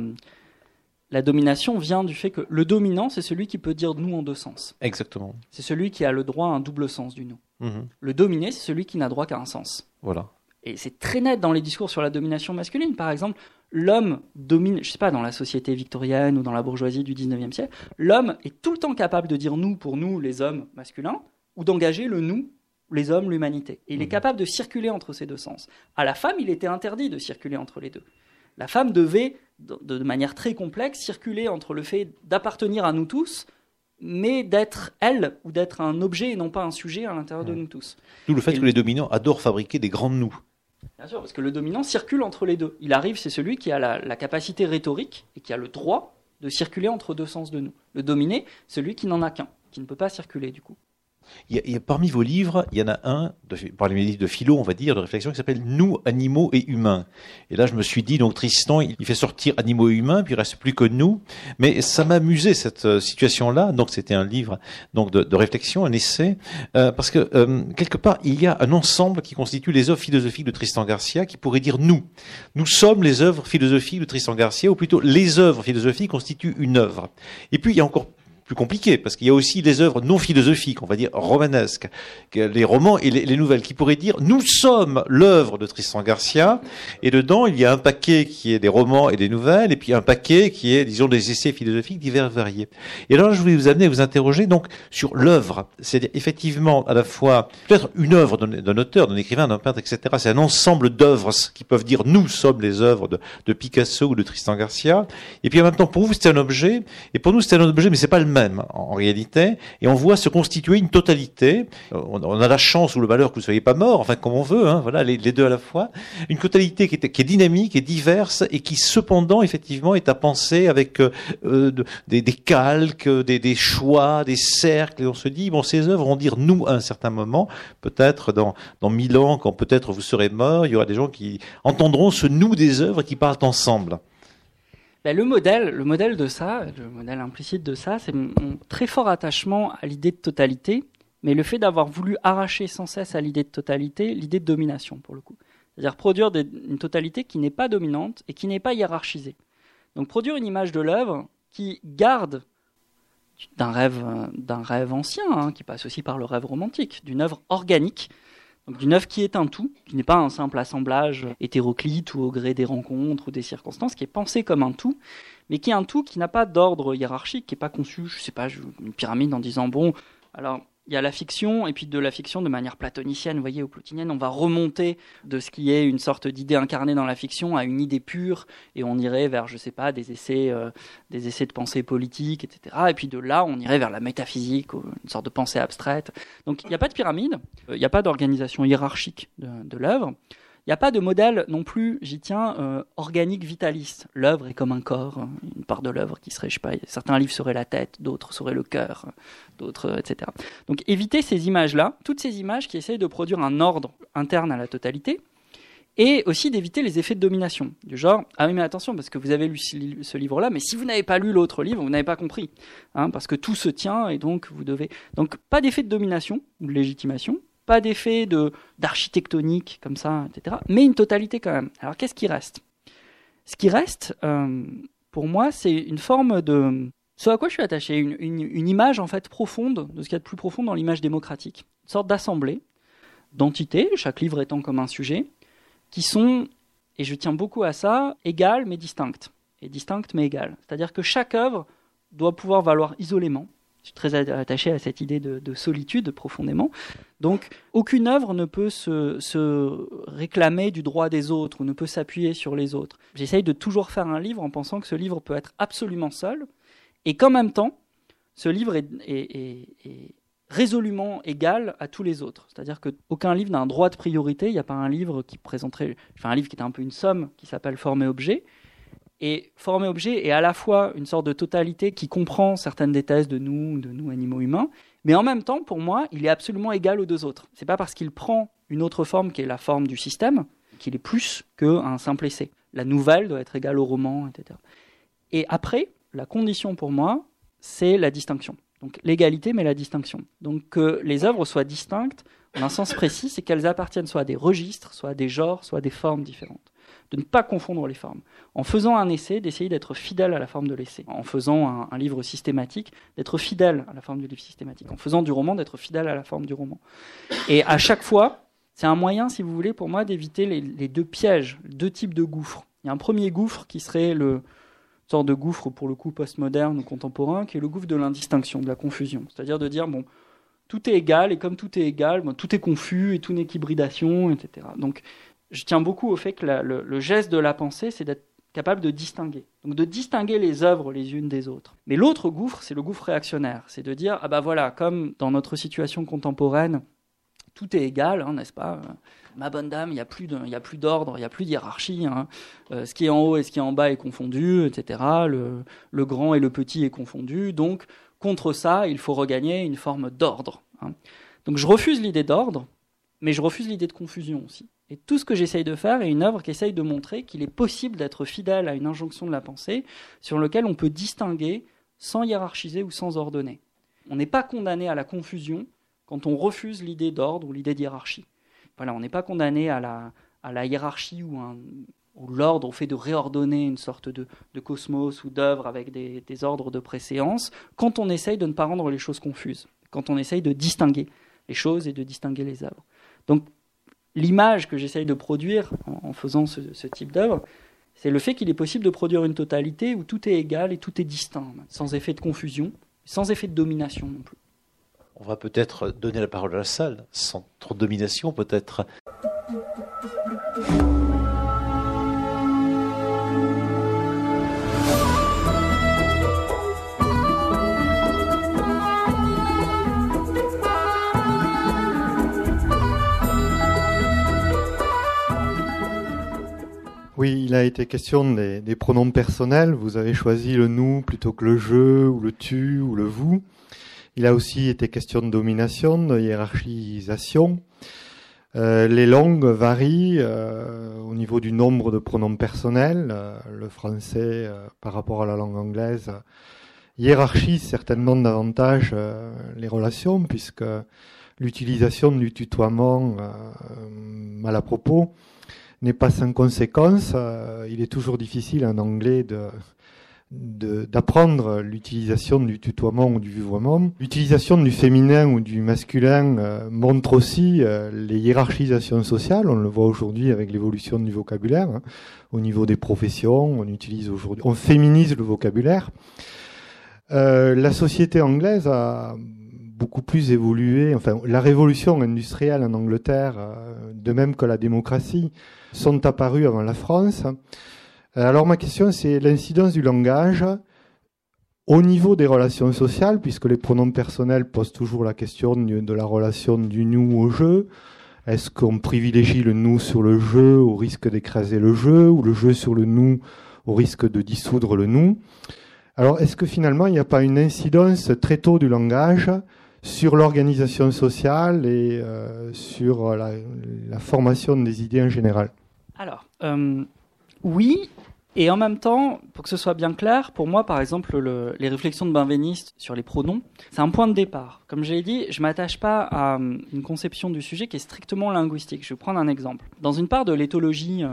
la domination vient du fait que le dominant, c'est celui qui peut dire nous en deux sens. Exactement. C'est celui qui a le droit à un double sens du nous. Mhm. Le dominé, c'est celui qui n'a droit qu'à un sens. Voilà. Et c'est très net dans les discours sur la domination masculine. Par exemple, l'homme domine, je sais pas, dans la société victorienne ou dans la bourgeoisie du 19e siècle, l'homme est tout le temps capable de dire nous pour nous, les hommes masculins, ou d'engager le nous, les hommes, l'humanité. Et il est mmh. capable de circuler entre ces deux sens. À la femme, il était interdit de circuler entre les deux. La femme devait, de manière très complexe, circuler entre le fait d'appartenir à nous tous mais d'être elle ou d'être un objet et non pas un sujet à l'intérieur de nous tous. D'où le fait que les dominants adorent fabriquer des grands nous. Bien sûr, parce que le dominant circule entre les deux. Il arrive, c'est celui qui a la, capacité rhétorique et qui a le droit de circuler entre deux sens de nous. Le dominé, celui qui n'en a qu'un, qui ne peut pas circuler du coup. Il y, a, parmi vos livres, il y en a un, de, parmi les livres de philo, on va dire, de réflexion, qui s'appelle Nous, animaux et humains. Et là, je me suis dit, donc Tristan, il fait sortir animaux et humains, puis il reste plus que nous. Mais ça m'amusait cette euh, situation-là. Donc c'était un livre donc de, de, réflexion, un essai, euh, parce que euh, quelque part, il y a un ensemble qui constitue les œuvres philosophiques de Tristan Garcia, qui pourrait dire nous. Nous sommes les œuvres philosophiques de Tristan Garcia, ou plutôt les œuvres philosophiques constituent une œuvre. Et puis il y a encore plus compliqué, parce qu'il y a aussi des œuvres non philosophiques, on va dire romanesques, les romans et les, nouvelles, qui pourraient dire nous sommes l'œuvre de Tristan Garcia, et dedans il y a un paquet qui est des romans et des nouvelles, et puis un paquet qui est, disons, des essais philosophiques divers variés. Et alors je voulais vous amener à vous interroger donc sur l'œuvre, c'est-à-dire effectivement à la fois peut-être une œuvre d'un auteur, d'un écrivain, d'un peintre, etc. C'est un ensemble d'œuvres qui peuvent dire nous sommes les œuvres de, Picasso ou de Tristan Garcia, et puis en même temps pour vous c'est un objet, et pour nous c'est un objet, mais c'est pas le même en, réalité, et on voit se constituer une totalité. On, a la chance ou le malheur que vous soyez pas mort, enfin comme on veut, hein, voilà, les, deux à la fois. Une totalité qui est, qui est, dynamique et diverse et qui cependant effectivement est à penser avec euh, euh des, calques, des, des, choix, des cercles. Et on se dit bon, ces œuvres vont dire nous à un certain moment, peut-être dans dans mille ans, quand peut-être vous serez mort, il y aura des gens qui entendront ce nous des œuvres qui parlent ensemble. Ben, le modèle, le modèle de ça, le modèle implicite de ça, c'est mon très fort attachement à l'idée de totalité, mais le fait d'avoir voulu arracher sans cesse à l'idée de totalité l'idée de domination pour le coup. C'est-à-dire produire une totalité qui n'est pas dominante et qui n'est pas hiérarchisée. Donc produire une image de l'œuvre qui garde d'un rêve, d'un rêve ancien, hein, qui passe aussi par le rêve romantique, d'une œuvre organique donc d'une œuvre qui est un tout, qui n'est pas un simple assemblage hétéroclite ou au gré des rencontres ou des circonstances, qui est pensé comme un tout, mais qui est un tout qui n'a pas d'ordre hiérarchique, qui n'est pas conçu, je sais pas, une pyramide en disant bon, alors il y a la fiction, et puis de la fiction de manière platonicienne, vous voyez, ou plotinienne, on va remonter de ce qui est une sorte d'idée incarnée dans la fiction à une idée pure, et on irait vers, je sais pas, des essais, euh, des essais de pensée politique, etc. Et puis de là, on irait vers la métaphysique, une sorte de pensée abstraite. Donc il n'y a pas de pyramide, euh, il n'y a pas d'organisation hiérarchique de, de l'œuvre. Il n'y a pas de modèle non plus, j'y tiens, euh, organique vitaliste. L'œuvre est comme un corps, une part de l'œuvre qui serait, je sais pas, certains livres seraient la tête, d'autres seraient le cœur, d'autres, etc. Donc éviter ces images-là, toutes ces images qui essayent de produire un ordre interne à la totalité, et aussi d'éviter les effets de domination, du genre ah oui mais attention parce que vous avez lu ce livre-là, mais si vous n'avez pas lu l'autre livre, vous n'avez pas compris, hein, parce que tout se tient et donc vous devez donc pas d'effet de domination ou de légitimation, pas d'effet de d'architectonique comme ça, etc. Mais une totalité quand même. Alors qu'est-ce qui reste? Ce qui reste, euh, pour moi, c'est une forme de ce à quoi je suis attaché, une, une, image en fait profonde de ce qu'il y a de plus profond dans l'image démocratique, une sorte d'assemblée d'entités, chaque livre étant comme un sujet, qui sont, et je tiens beaucoup à ça, égales mais distinctes, et distinctes mais égales. C'est-à-dire que chaque œuvre doit pouvoir valoir isolément. Je suis très attaché à cette idée de, solitude profondément. Donc, aucune œuvre ne peut se, réclamer du droit des autres ou ne peut s'appuyer sur les autres. J'essaye de toujours faire un livre en pensant que ce livre peut être absolument seul et qu'en même temps, ce livre est résolument égal à tous les autres. C'est-à-dire qu'aucun livre n'a un droit de priorité. Il n'y a pas un livre qui présenterait, enfin un livre qui est un peu une somme qui s'appelle Forme et objet. Et forme et objet est à la fois une sorte de totalité qui comprend certaines des thèses de nous, de nous animaux humains, mais en même temps, pour moi, il est absolument égal aux deux autres. C'est pas parce qu'il prend une autre forme qui est la forme du système qu'il est plus qu'un simple essai. La nouvelle doit être égale au roman, etc. Et après, la condition pour moi, c'est la distinction. Donc l'égalité, mais la distinction. Donc que les œuvres soient distinctes en un sens précis, c'est qu'elles appartiennent soit à des registres, soit à des genres, soit à des formes différentes. De ne pas confondre les formes. En faisant un essai, d'essayer d'être fidèle à la forme de l'essai. En faisant un, livre systématique, d'être fidèle à la forme du livre systématique. En faisant du roman, d'être fidèle à la forme du roman. Et à chaque fois, c'est un moyen, si vous voulez, pour moi, d'éviter les, deux pièges, deux types de gouffres. Il y a un premier gouffre qui serait le, sorte de gouffre pour le coup postmoderne ou contemporain, qui est le gouffre de l'indistinction, de la confusion. C'est-à-dire de dire, bon, tout est égal, et comme tout est égal, tout est confus, et tout n'est qu'hybridation, etc. Donc, je tiens beaucoup au fait que le, geste de la pensée, c'est d'être capable de distinguer. Donc de distinguer les œuvres les unes des autres. Mais l'autre gouffre, c'est le gouffre réactionnaire. C'est de dire, ah bah voilà, comme dans notre situation contemporaine, tout est égal, hein, n'est-ce pas? Ma bonne dame, il n'y a plus d'ordre, il n'y a plus de hiérarchie. Hein. Euh, ce qui est en haut et ce qui est en bas est confondu, etc. Le, grand et le petit est confondu. Donc, contre ça, il faut regagner une forme d'ordre. Hein. Donc, je refuse l'idée d'ordre, mais je refuse l'idée de confusion aussi. Et tout ce que j'essaye de faire est une œuvre qui essaye de montrer qu'il est possible d'être fidèle à une injonction de la pensée sur laquelle on peut distinguer sans hiérarchiser ou sans ordonner. On n'est pas condamné à la confusion quand on refuse l'idée d'ordre ou l'idée d'hiérarchie on n'est pas condamné à la, à la hiérarchie ou, l'ordre au fait de réordonner une sorte de, cosmos ou d'œuvre avec des, ordres de préséance quand on essaye de ne pas rendre les choses confuses, quand on essaye de distinguer les choses et de distinguer les œuvres. Donc l'image que j'essaye de produire en, faisant ce, type d'œuvre, c'est le fait qu'il est possible de produire une totalité où tout est égal et tout est distinct, sans effet de confusion, sans effet de domination non plus. On va peut-être donner la parole à la salle, sans trop de domination peut-être. Oui, il a été question des, pronoms personnels. Vous avez choisi le nous plutôt que le je, ou le tu, ou le vous. Il a aussi été question de domination, de hiérarchisation. Euh, les langues varient euh, au niveau du nombre de pronoms personnels. Euh, le français, par rapport à la langue anglaise, hiérarchise certainement davantage les relations, puisque l'utilisation du tutoiement mal à propos n'est pas sans conséquence. il est toujours difficile en anglais de d'apprendre l'utilisation du tutoiement ou du vouvoiement. L'utilisation du féminin ou du masculin euh, montre aussi euh, les hiérarchisations sociales. On le voit aujourd'hui avec l'évolution du vocabulaire. Hein. Au niveau des professions, on utilise aujourd'hui, on féminise le vocabulaire. Euh, la société anglaise a beaucoup plus évolué. Enfin, la révolution industrielle en Angleterre, de même que la démocratie, sont apparues avant la France. Euh, alors ma question, c'est l'incidence du langage au niveau des relations sociales, puisque les pronoms personnels posent toujours la question de la relation du nous au jeu. Est-ce qu'on privilégie le nous sur le jeu au risque d'écraser le jeu, ou le jeu sur le nous au risque de dissoudre le nous? Alors est-ce que finalement il n'y a pas une incidence très tôt du langage sur l'organisation sociale et euh, sur la formation des idées en général Alors, euh, oui, et en même temps, pour que ce soit bien clair, pour moi, par exemple, le, les réflexions de Benveniste sur les pronoms, c'est un point de départ. Comme j'ai dit, je m'attache pas à euh, une conception du sujet qui est strictement linguistique. Je vais prendre un exemple. Dans une part de l'éthologie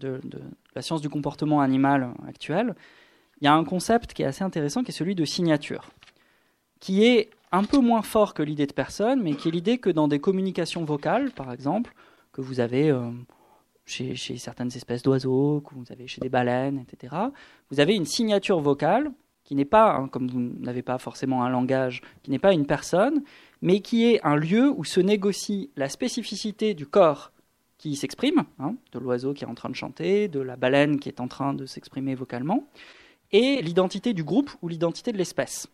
de, de, la science du comportement animal actuelle, il y a un concept qui est assez intéressant, qui est celui de signature, qui est un peu moins fort que l'idée de personne, mais qui est l'idée que dans des communications vocales, par exemple, que vous avez euh, chez, certaines espèces d'oiseaux, que vous avez chez des baleines, etc., vous avez une signature vocale qui n'est pas, hein, comme vous n'avez pas forcément un langage, qui n'est pas une personne, mais qui est un lieu où se négocie la spécificité du corps qui s'exprime, hein, de l'oiseau qui est en train de chanter, de la baleine qui est en train de s'exprimer vocalement, et l'identité du groupe ou l'identité de l'espèce.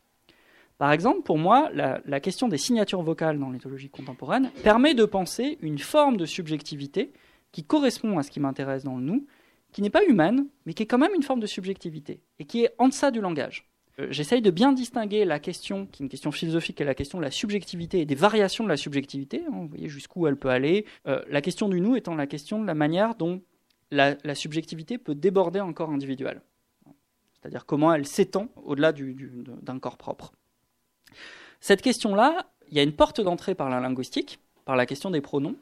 Par exemple, pour moi, la, question des signatures vocales dans l'éthologie contemporaine permet de penser une forme de subjectivité qui correspond à ce qui m'intéresse dans le nous, qui n'est pas humaine, mais qui est quand même une forme de subjectivité, et qui est en deçà du langage. Euh, J'essaye de bien distinguer la question, qui est une question philosophique, et la question de la subjectivité et des variations de la subjectivité, hein, vous voyez jusqu'où elle peut aller, euh, la question du nous étant la question de la manière dont la, subjectivité peut déborder un corps individuel. C'est-à-dire comment elle s'étend au-delà d'un du, du, corps propre. Cette question-là, il y a une porte d'entrée par la linguistique, par la question des pronoms,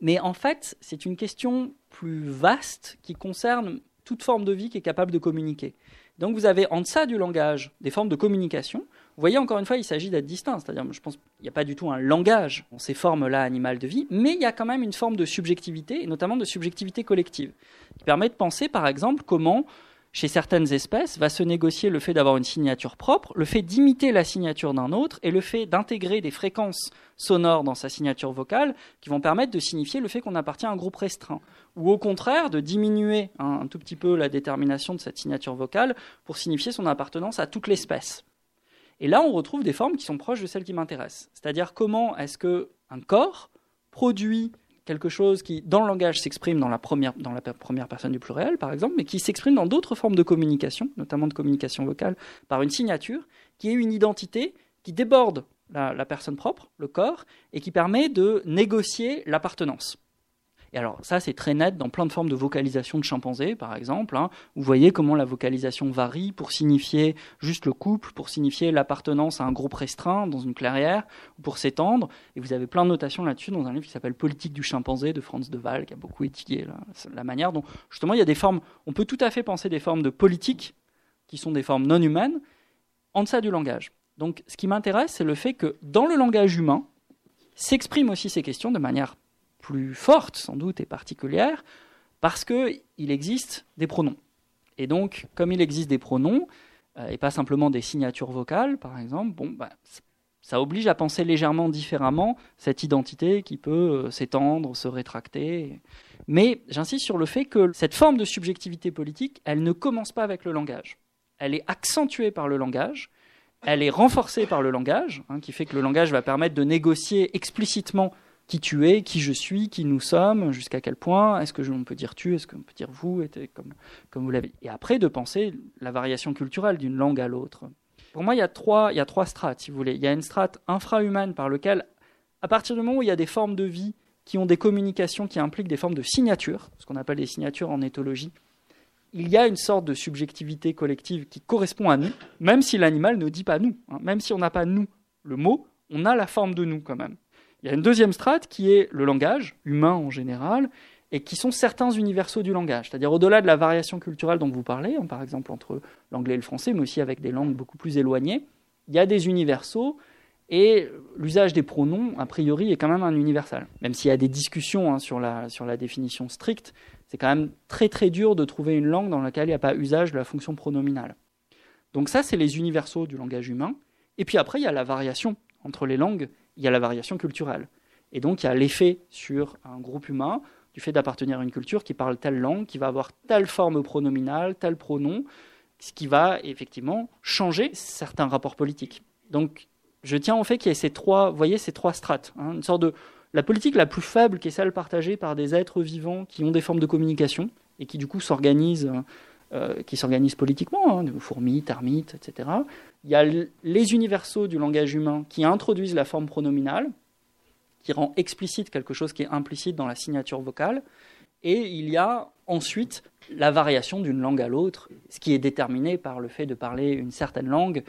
mais en fait, c'est une question plus vaste qui concerne toute forme de vie qui est capable de communiquer. Donc vous avez en deçà du langage des formes de communication. Vous voyez, encore une fois, il s'agit d'être distinct. C'est-à-dire, je pense qu'il n'y a pas du tout un langage dans ces formes-là animales de vie, mais il y a quand même une forme de subjectivité, et notamment de subjectivité collective, qui permet de penser, par exemple, comment chez certaines espèces, va se négocier le fait d'avoir une signature propre, le fait d'imiter la signature d'un autre et le fait d'intégrer des fréquences sonores dans sa signature vocale qui vont permettre de signifier le fait qu'on appartient à un groupe restreint. Ou au contraire, de diminuer un, un tout petit peu la détermination de cette signature vocale pour signifier son appartenance à toute l'espèce. Et là, on retrouve des formes qui sont proches de celles qui m'intéressent. C'est-à-dire comment est-ce qu'un corps produit quelque chose qui, dans le langage, s'exprime dans la, première, personne du pluriel, par exemple, mais qui s'exprime dans d'autres formes de communication, notamment de communication vocale, par une signature, qui est une identité qui déborde la personne propre, le corps, et qui permet de négocier l'appartenance. Et alors ça, c'est très net dans plein de formes de vocalisation de chimpanzés, par exemple. Hein. Vous voyez comment la vocalisation varie pour signifier juste le couple, pour signifier l'appartenance à un groupe restreint dans une clairière, ou pour s'étendre. Et vous avez plein de notations là-dessus dans un livre qui s'appelle Politique du chimpanzé de Franz de Waal, qui a beaucoup étudié la manière dont, justement, il y a des formes, on peut tout à fait penser des formes de politique, qui sont des formes non humaines, en deçà du langage. Donc ce qui m'intéresse, c'est le fait que dans le langage humain, s'expriment aussi ces questions de manière plus forte sans doute et particulière parce qu'il existe des pronoms. Et donc, comme il existe des pronoms, euh, et pas simplement des signatures vocales, par exemple, bon, bah, ça oblige à penser légèrement différemment cette identité qui peut euh, s'étendre, se rétracter. Mais j'insiste sur le fait que cette forme de subjectivité politique, elle ne commence pas avec le langage. Elle est accentuée par le langage, elle est renforcée par le langage, hein, qui fait que le langage va permettre de négocier explicitement qui tu es, qui je suis, qui nous sommes, jusqu'à quel point, est-ce que je, on peut dire tu, est-ce qu'on peut dire vous, comme, vous l'avez. Et après, de penser la variation culturelle d'une langue à l'autre. Pour moi, il y, a trois, il y a trois strates, si vous voulez. Il y a une strate infra-humaine par laquelle, à partir du moment où il y a des formes de vie qui ont des communications qui impliquent des formes de signatures, ce qu'on appelle des signatures en éthologie, il y a une sorte de subjectivité collective qui correspond à nous, même si l'animal ne dit pas nous. Hein. Même si on n'a pas nous le mot, on a la forme de nous quand même. Il y a une deuxième strate qui est le langage, humain en général, et qui sont certains universaux du langage. C'est-à-dire au-delà de la variation culturelle dont vous parlez, hein, par exemple entre l'anglais et le français, mais aussi avec des langues beaucoup plus éloignées, il y a des universaux, et l'usage des pronoms, a priori, est quand même un universal. Même s'il y a des discussions hein, sur, la, sur la définition stricte, c'est quand même très très dur de trouver une langue dans laquelle il n'y a pas usage de la fonction pronominale. Donc ça, c'est les universaux du langage humain. Et puis après, il y a la variation entre les langues il y a la variation culturelle. Et donc, il y a l'effet sur un groupe humain du fait d'appartenir à une culture qui parle telle langue, qui va avoir telle forme pronominale, tel pronom, ce qui va effectivement changer certains rapports politiques. Donc, je tiens au fait qu'il y ait ces trois, voyez, ces trois strates, hein, une sorte de la politique la plus faible, qui est celle partagée par des êtres vivants qui ont des formes de communication et qui du coup s'organisent, euh, qui s'organisent politiquement, hein, fourmis, termites, etc. Il y a les universaux du langage humain qui introduisent la forme pronominale, qui rend explicite quelque chose qui est implicite dans la signature vocale. Et il y a ensuite la variation d'une langue à l'autre, ce qui est déterminé par le fait de parler une certaine langue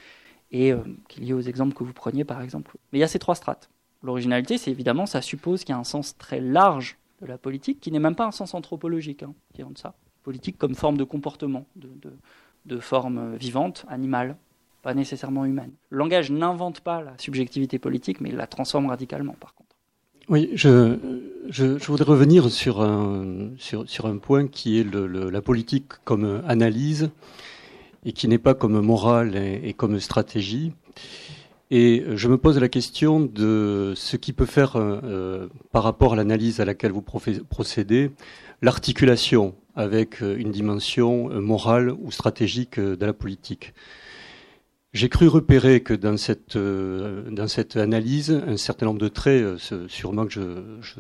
et qui est lié aux exemples que vous preniez par exemple. Mais il y a ces trois strates. L'originalité, c'est évidemment, ça suppose qu'il y a un sens très large de la politique, qui n'est même pas un sens anthropologique, hein, est de ça. Politique comme forme de comportement, de, forme vivante, animale, pas nécessairement humaine. Le langage n'invente pas la subjectivité politique, mais il la transforme radicalement, par contre. Oui, je, voudrais revenir sur un, point qui est la politique comme analyse et qui n'est pas comme morale et, comme stratégie. Et je me pose la question de ce qui peut faire, euh, par rapport à l'analyse à laquelle vous procédez, l'articulation avec une dimension morale ou stratégique de la politique. J'ai cru repérer que dans cette, euh, dans cette analyse, un certain nombre de traits, euh, sûrement que je,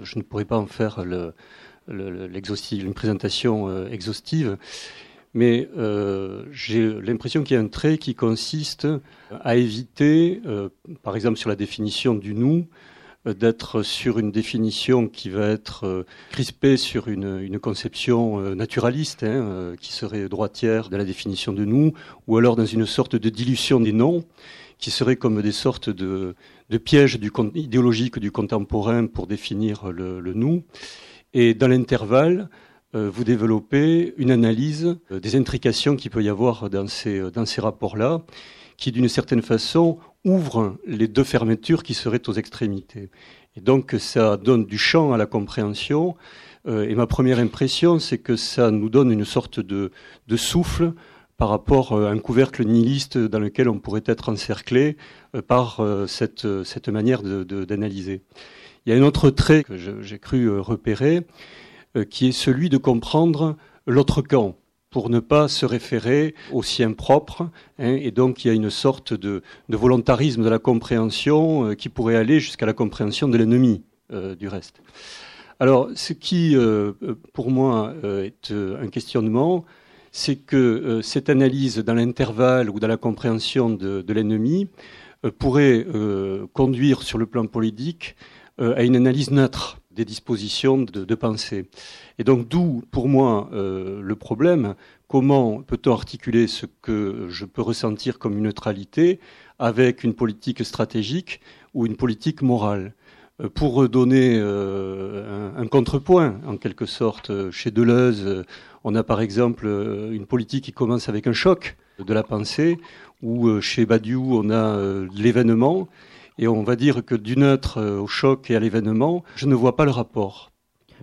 je, ne pourrais pas en faire une présentation euh, exhaustive, mais j'ai l'impression qu'il y a un trait qui consiste à éviter, par exemple sur la définition du nous, euh, d'être sur une définition qui va être euh, crispée sur une, une conception euh, naturaliste, hein, qui serait droitière de la définition de nous, ou alors dans une sorte de dilution des noms, qui serait comme des sortes de, de pièges du, idéologiques du contemporain pour définir le, le nous. Et dans l'intervalle, vous développez une analyse des intrications qu'il peut y avoir dans ces, dans ces rapports-là, qui d'une certaine façon ouvre les deux fermetures qui seraient aux extrémités. Et donc ça donne du champ à la compréhension. Euh, et ma première impression, c'est que ça nous donne une sorte de, de, souffle par rapport à un couvercle nihiliste dans lequel on pourrait être encerclé euh, par euh, cette, cette, manière d'analyser. Il y a un autre trait que j'ai cru repérer, qui est celui de comprendre l'autre camp pour ne pas se référer au sien propre. Hein, et donc il y a une sorte de, volontarisme de la compréhension euh, qui pourrait aller jusqu'à la compréhension de l'ennemi euh, du reste. Alors ce qui, euh, pour moi, est un questionnement, c'est que cette analyse dans l'intervalle ou dans la compréhension de l'ennemi pourrait conduire sur le plan politique à une analyse neutre des dispositions de, pensée. Et donc d'où, pour moi, euh, le problème, comment peut-on articuler ce que je peux ressentir comme une neutralité avec une politique stratégique ou une politique morale? Euh, pour donner euh, un, un, contrepoint, en quelque sorte, chez Deleuze, on a par exemple une politique qui commence avec un choc de la pensée, ou chez Badiou, on a l'événement, et on va dire que du neutre euh, au choc et à l'événement, je ne vois pas le rapport.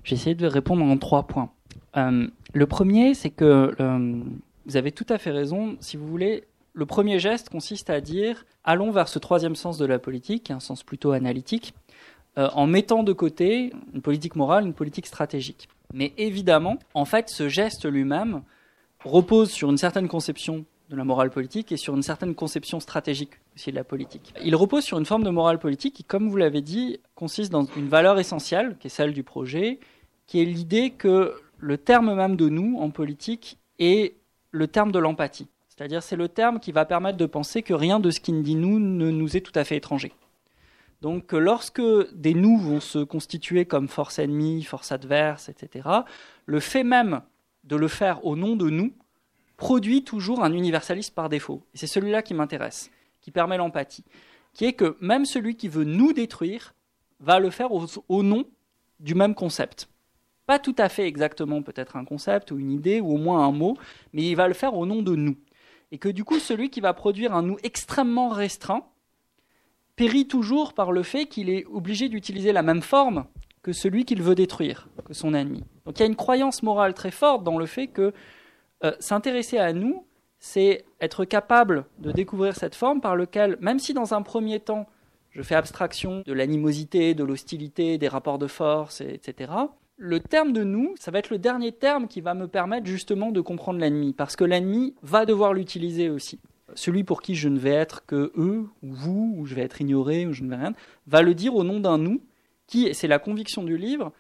J'ai essayé de répondre en trois points. Euh, le premier, c'est que euh, vous avez tout à fait raison. Si vous voulez, le premier geste consiste à dire allons vers ce troisième sens de la politique, un sens plutôt analytique, en mettant de côté une politique morale, une politique stratégique. Mais évidemment, en fait, ce geste lui-même repose sur une certaine conception de la morale politique et sur une certaine conception stratégique aussi de la politique. Il repose sur une forme de morale politique qui, comme vous l'avez dit, consiste dans une valeur essentielle, qui est celle du projet, qui est l'idée que le terme même de nous en politique est le terme de l'empathie. C'est-à-dire c'est le terme qui va permettre de penser que rien de ce qui nous dit nous ne nous est tout à fait étranger. Donc lorsque des nous vont se constituer comme force ennemie, force adverse, etc., le fait même de le faire au nom de nous produit toujours un universalisme par défaut. Et c'est celui-là qui m'intéresse, qui permet l'empathie, qui est que même celui qui veut nous détruire va le faire au, nom du même concept. Pas tout à fait exactement peut-être un concept ou une idée ou au moins un mot, mais il va le faire au nom de nous. Et que du coup, celui qui va produire un nous extrêmement restreint périt toujours par le fait qu'il est obligé d'utiliser la même forme que celui qu'il veut détruire, que son ennemi. Donc il y a une croyance morale très forte dans le fait que euh, s'intéresser à nous, c'est être capable de découvrir cette forme par laquelle, même si dans un premier temps, je fais abstraction de l'animosité, de l'hostilité, des rapports de force, etc., le terme de nous, ça va être le dernier terme qui va me permettre justement de comprendre l'ennemi, parce que l'ennemi va devoir l'utiliser aussi. Celui pour qui je ne vais être que eux, ou vous, ou je vais être ignoré, ou je ne vais rien, va le dire au nom d'un nous, qui, c'est la conviction du livre,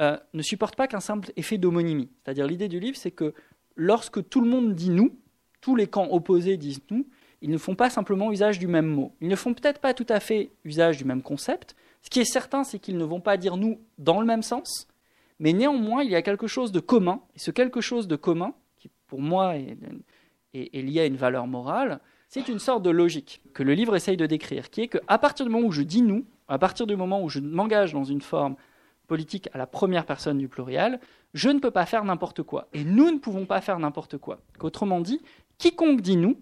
euh, ne supporte pas qu'un simple effet d'homonymie. C'est-à-dire l'idée du livre, c'est que lorsque tout le monde dit nous, tous les camps opposés disent nous, ils ne font pas simplement usage du même mot. Ils ne font peut-être pas tout à fait usage du même concept. Ce qui est certain, c'est qu'ils ne vont pas dire nous dans le même sens, mais néanmoins, il y a quelque chose de commun, et ce quelque chose de commun, qui pour moi est, est lié à une valeur morale, c'est une sorte de logique que le livre essaye de décrire, qui est qu'à partir du moment où je dis nous, à partir du moment où je m'engage dans une forme politique à la première personne du pluriel, je ne peux pas faire n'importe quoi. Et nous ne pouvons pas faire n'importe quoi. Autrement dit, quiconque dit nous,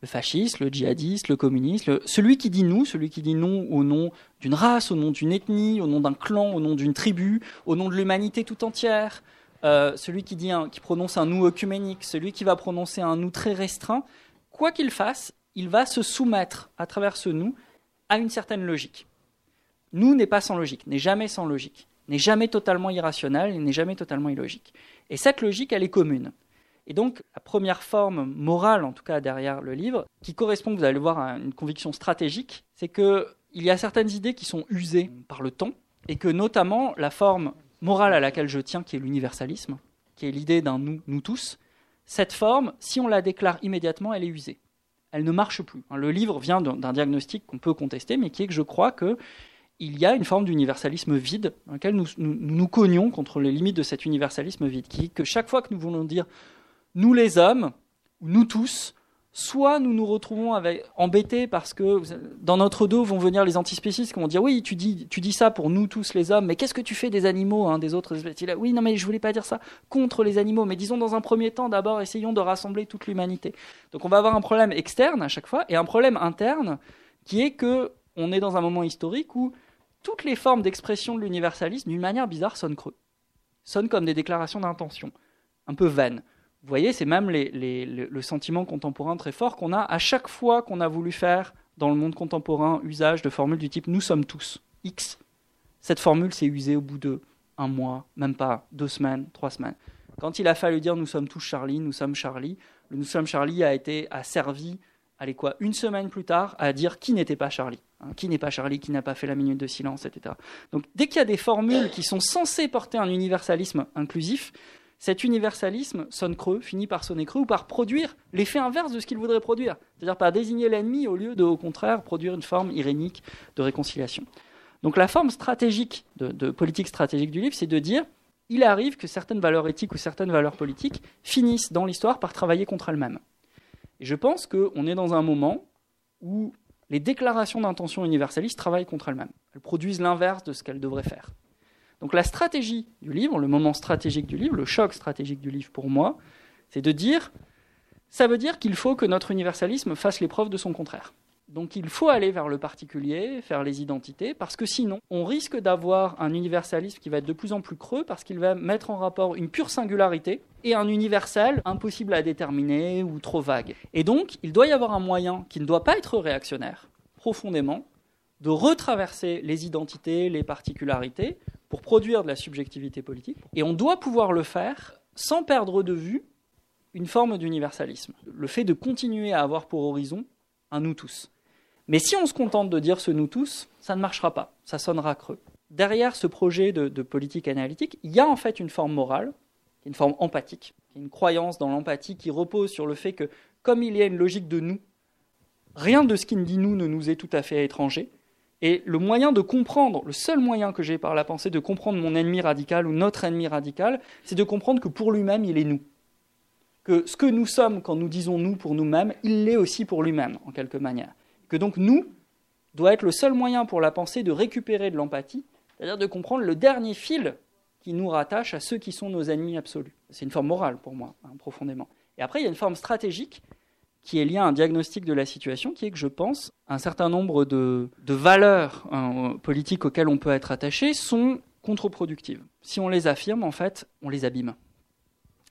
le fasciste, le djihadiste, le communiste, celui qui dit nous, celui qui dit non au nom d'une race, au nom d'une ethnie, au nom d'un clan, au nom d'une tribu, au nom de l'humanité tout entière, euh, celui qui, dit qui prononce un nous œcuménique, celui qui va prononcer un nous très restreint, quoi qu'il fasse, il va se soumettre à travers ce nous à une certaine logique. Nous n'est pas sans logique, n'est jamais sans logique, n'est jamais totalement irrationnel, n'est jamais totalement illogique. Et cette logique, elle est commune. Et donc, la première forme morale, en tout cas derrière le livre, qui correspond, vous allez voir, à une conviction stratégique, c'est qu'il y a certaines idées qui sont usées par le temps, et que notamment la forme morale à laquelle je tiens, qui est l'universalisme, qui est l'idée d'un nous, nous tous, cette forme, si on la déclare immédiatement, elle est usée. Elle ne marche plus. Le livre vient d'un diagnostic qu'on peut contester, mais qui est que je crois qu'il y a une forme d'universalisme vide, dans lequel nous, nous, cognons contre les limites de cet universalisme vide, qui est que chaque fois que nous voulons dire nous les hommes, nous tous, soit nous nous retrouvons avec, embêtés parce que dans notre dos vont venir les antispécistes qui vont dire oui tu dis tu dis ça pour nous tous les hommes mais qu'est-ce que tu fais des animaux hein, des autres espèces? Oui non mais je voulais pas dire ça contre les animaux mais disons dans un premier temps d'abord essayons de rassembler toute l'humanité. Donc on va avoir un problème externe à chaque fois et un problème interne qui est que on est dans un moment historique où toutes les formes d'expression de l'universalisme d'une manière bizarre sonnent creux sonnent comme des déclarations d'intention un peu vaines vous voyez, c'est même le sentiment contemporain très fort qu'on a à chaque fois qu'on a voulu faire dans le monde contemporain usage de formules du type nous sommes tous X. Cette formule s'est usée au bout de un mois, même pas deux semaines, trois semaines. Quand il a fallu dire nous sommes tous Charlie, nous sommes Charlie, le nous sommes Charlie a été a servi, allez quoi, une semaine plus tard, à dire qui n'était pas Charlie, hein, qui n'est pas Charlie, qui n'a pas fait la minute de silence, etc. Donc dès qu'il y a des formules qui sont censées porter un universalisme inclusif, cet universalisme sonne creux, finit par sonner creux ou par produire l'effet inverse de ce qu'il voudrait produire, c'est-à-dire par désigner l'ennemi au lieu de, au contraire, produire une forme irénique de réconciliation. Donc la forme stratégique de, politique stratégique du livre, c'est de dire il arrive que certaines valeurs éthiques ou certaines valeurs politiques finissent dans l'histoire par travailler contre elles-mêmes. Et je pense qu'on est dans un moment où les déclarations d'intention universalistes travaillent contre elles-mêmes. Elles produisent l'inverse de ce qu'elles devraient faire. Donc la stratégie du livre, le moment stratégique du livre, le choc stratégique du livre pour moi, c'est de dire, ça veut dire qu'il faut que notre universalisme fasse l'épreuve de son contraire. Donc il faut aller vers le particulier, faire les identités, parce que sinon, on risque d'avoir un universalisme qui va être de plus en plus creux, parce qu'il va mettre en rapport une pure singularité et un universel impossible à déterminer ou trop vague. Et donc, il doit y avoir un moyen qui ne doit pas être réactionnaire, profondément, de retraverser les identités, les particularités, pour produire de la subjectivité politique. Et on doit pouvoir le faire sans perdre de vue une forme d'universalisme. Le fait de continuer à avoir pour horizon un nous tous. Mais si on se contente de dire ce nous tous, ça ne marchera pas, ça sonnera creux. Derrière ce projet de, politique analytique, il y a en fait une forme morale, une forme empathique, une croyance dans l'empathie qui repose sur le fait que, comme il y a une logique de nous, rien de ce qui nous dit nous ne nous est tout à fait étranger, et le moyen de comprendre, le seul moyen que j'ai par la pensée de comprendre mon ennemi radical ou notre ennemi radical, c'est de comprendre que pour lui-même, il est nous. Que ce que nous sommes quand nous disons nous pour nous-mêmes, il l'est aussi pour lui-même, en quelque manière. Que donc nous doit être le seul moyen pour la pensée de récupérer de l'empathie, c'est-à-dire de comprendre le dernier fil qui nous rattache à ceux qui sont nos ennemis absolus. C'est une forme morale pour moi, hein, profondément. Et après, il y a une forme stratégique qui est lié à un diagnostic de la situation, qui est que je pense un certain nombre de, valeurs hein, politiques auxquelles on peut être attaché sont contre-productives. Si on les affirme, en fait, on les abîme.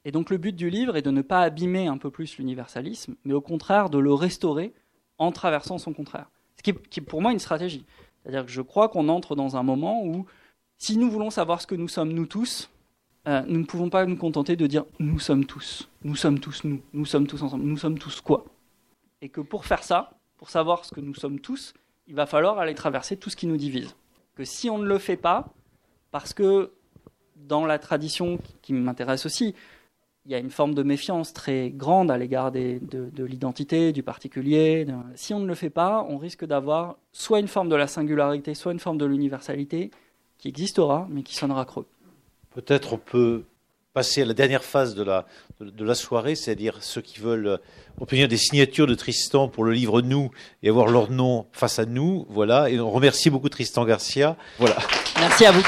Et donc le but du livre est de ne pas abîmer un peu plus l'universalisme, mais au contraire de le restaurer en traversant son contraire. Ce qui est, pour moi une stratégie. C'est-à-dire que je crois qu'on entre dans un moment où, si nous voulons savoir ce que nous sommes nous tous, euh, nous ne pouvons pas nous contenter de dire nous sommes tous, nous sommes tous nous, nous sommes tous ensemble, nous sommes tous quoi Et que pour faire ça, pour savoir ce que nous sommes tous, il va falloir aller traverser tout ce qui nous divise. Que si on ne le fait pas, parce que dans la tradition qui m'intéresse aussi, il y a une forme de méfiance très grande à l'égard de, de l'identité, du particulier. Si on ne le fait pas, on risque d'avoir soit une forme de la singularité, soit une forme de l'universalité qui existera, mais qui sonnera creux Peut-être on peut passer à la dernière phase de la, de la soirée, c'est-à-dire ceux qui veulent obtenir des signatures de Tristan pour le livre Nous et avoir leur nom face à nous. Voilà. Et on remercie beaucoup Tristan Garcia. Voilà. Merci à vous.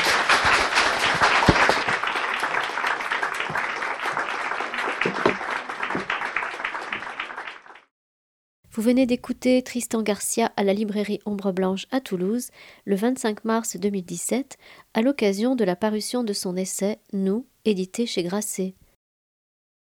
Vous venez d'écouter Tristan Garcia à la librairie Ombre Blanche à Toulouse le 25 mars 2017 à l'occasion de la parution de son essai Nous, édité chez Grasset.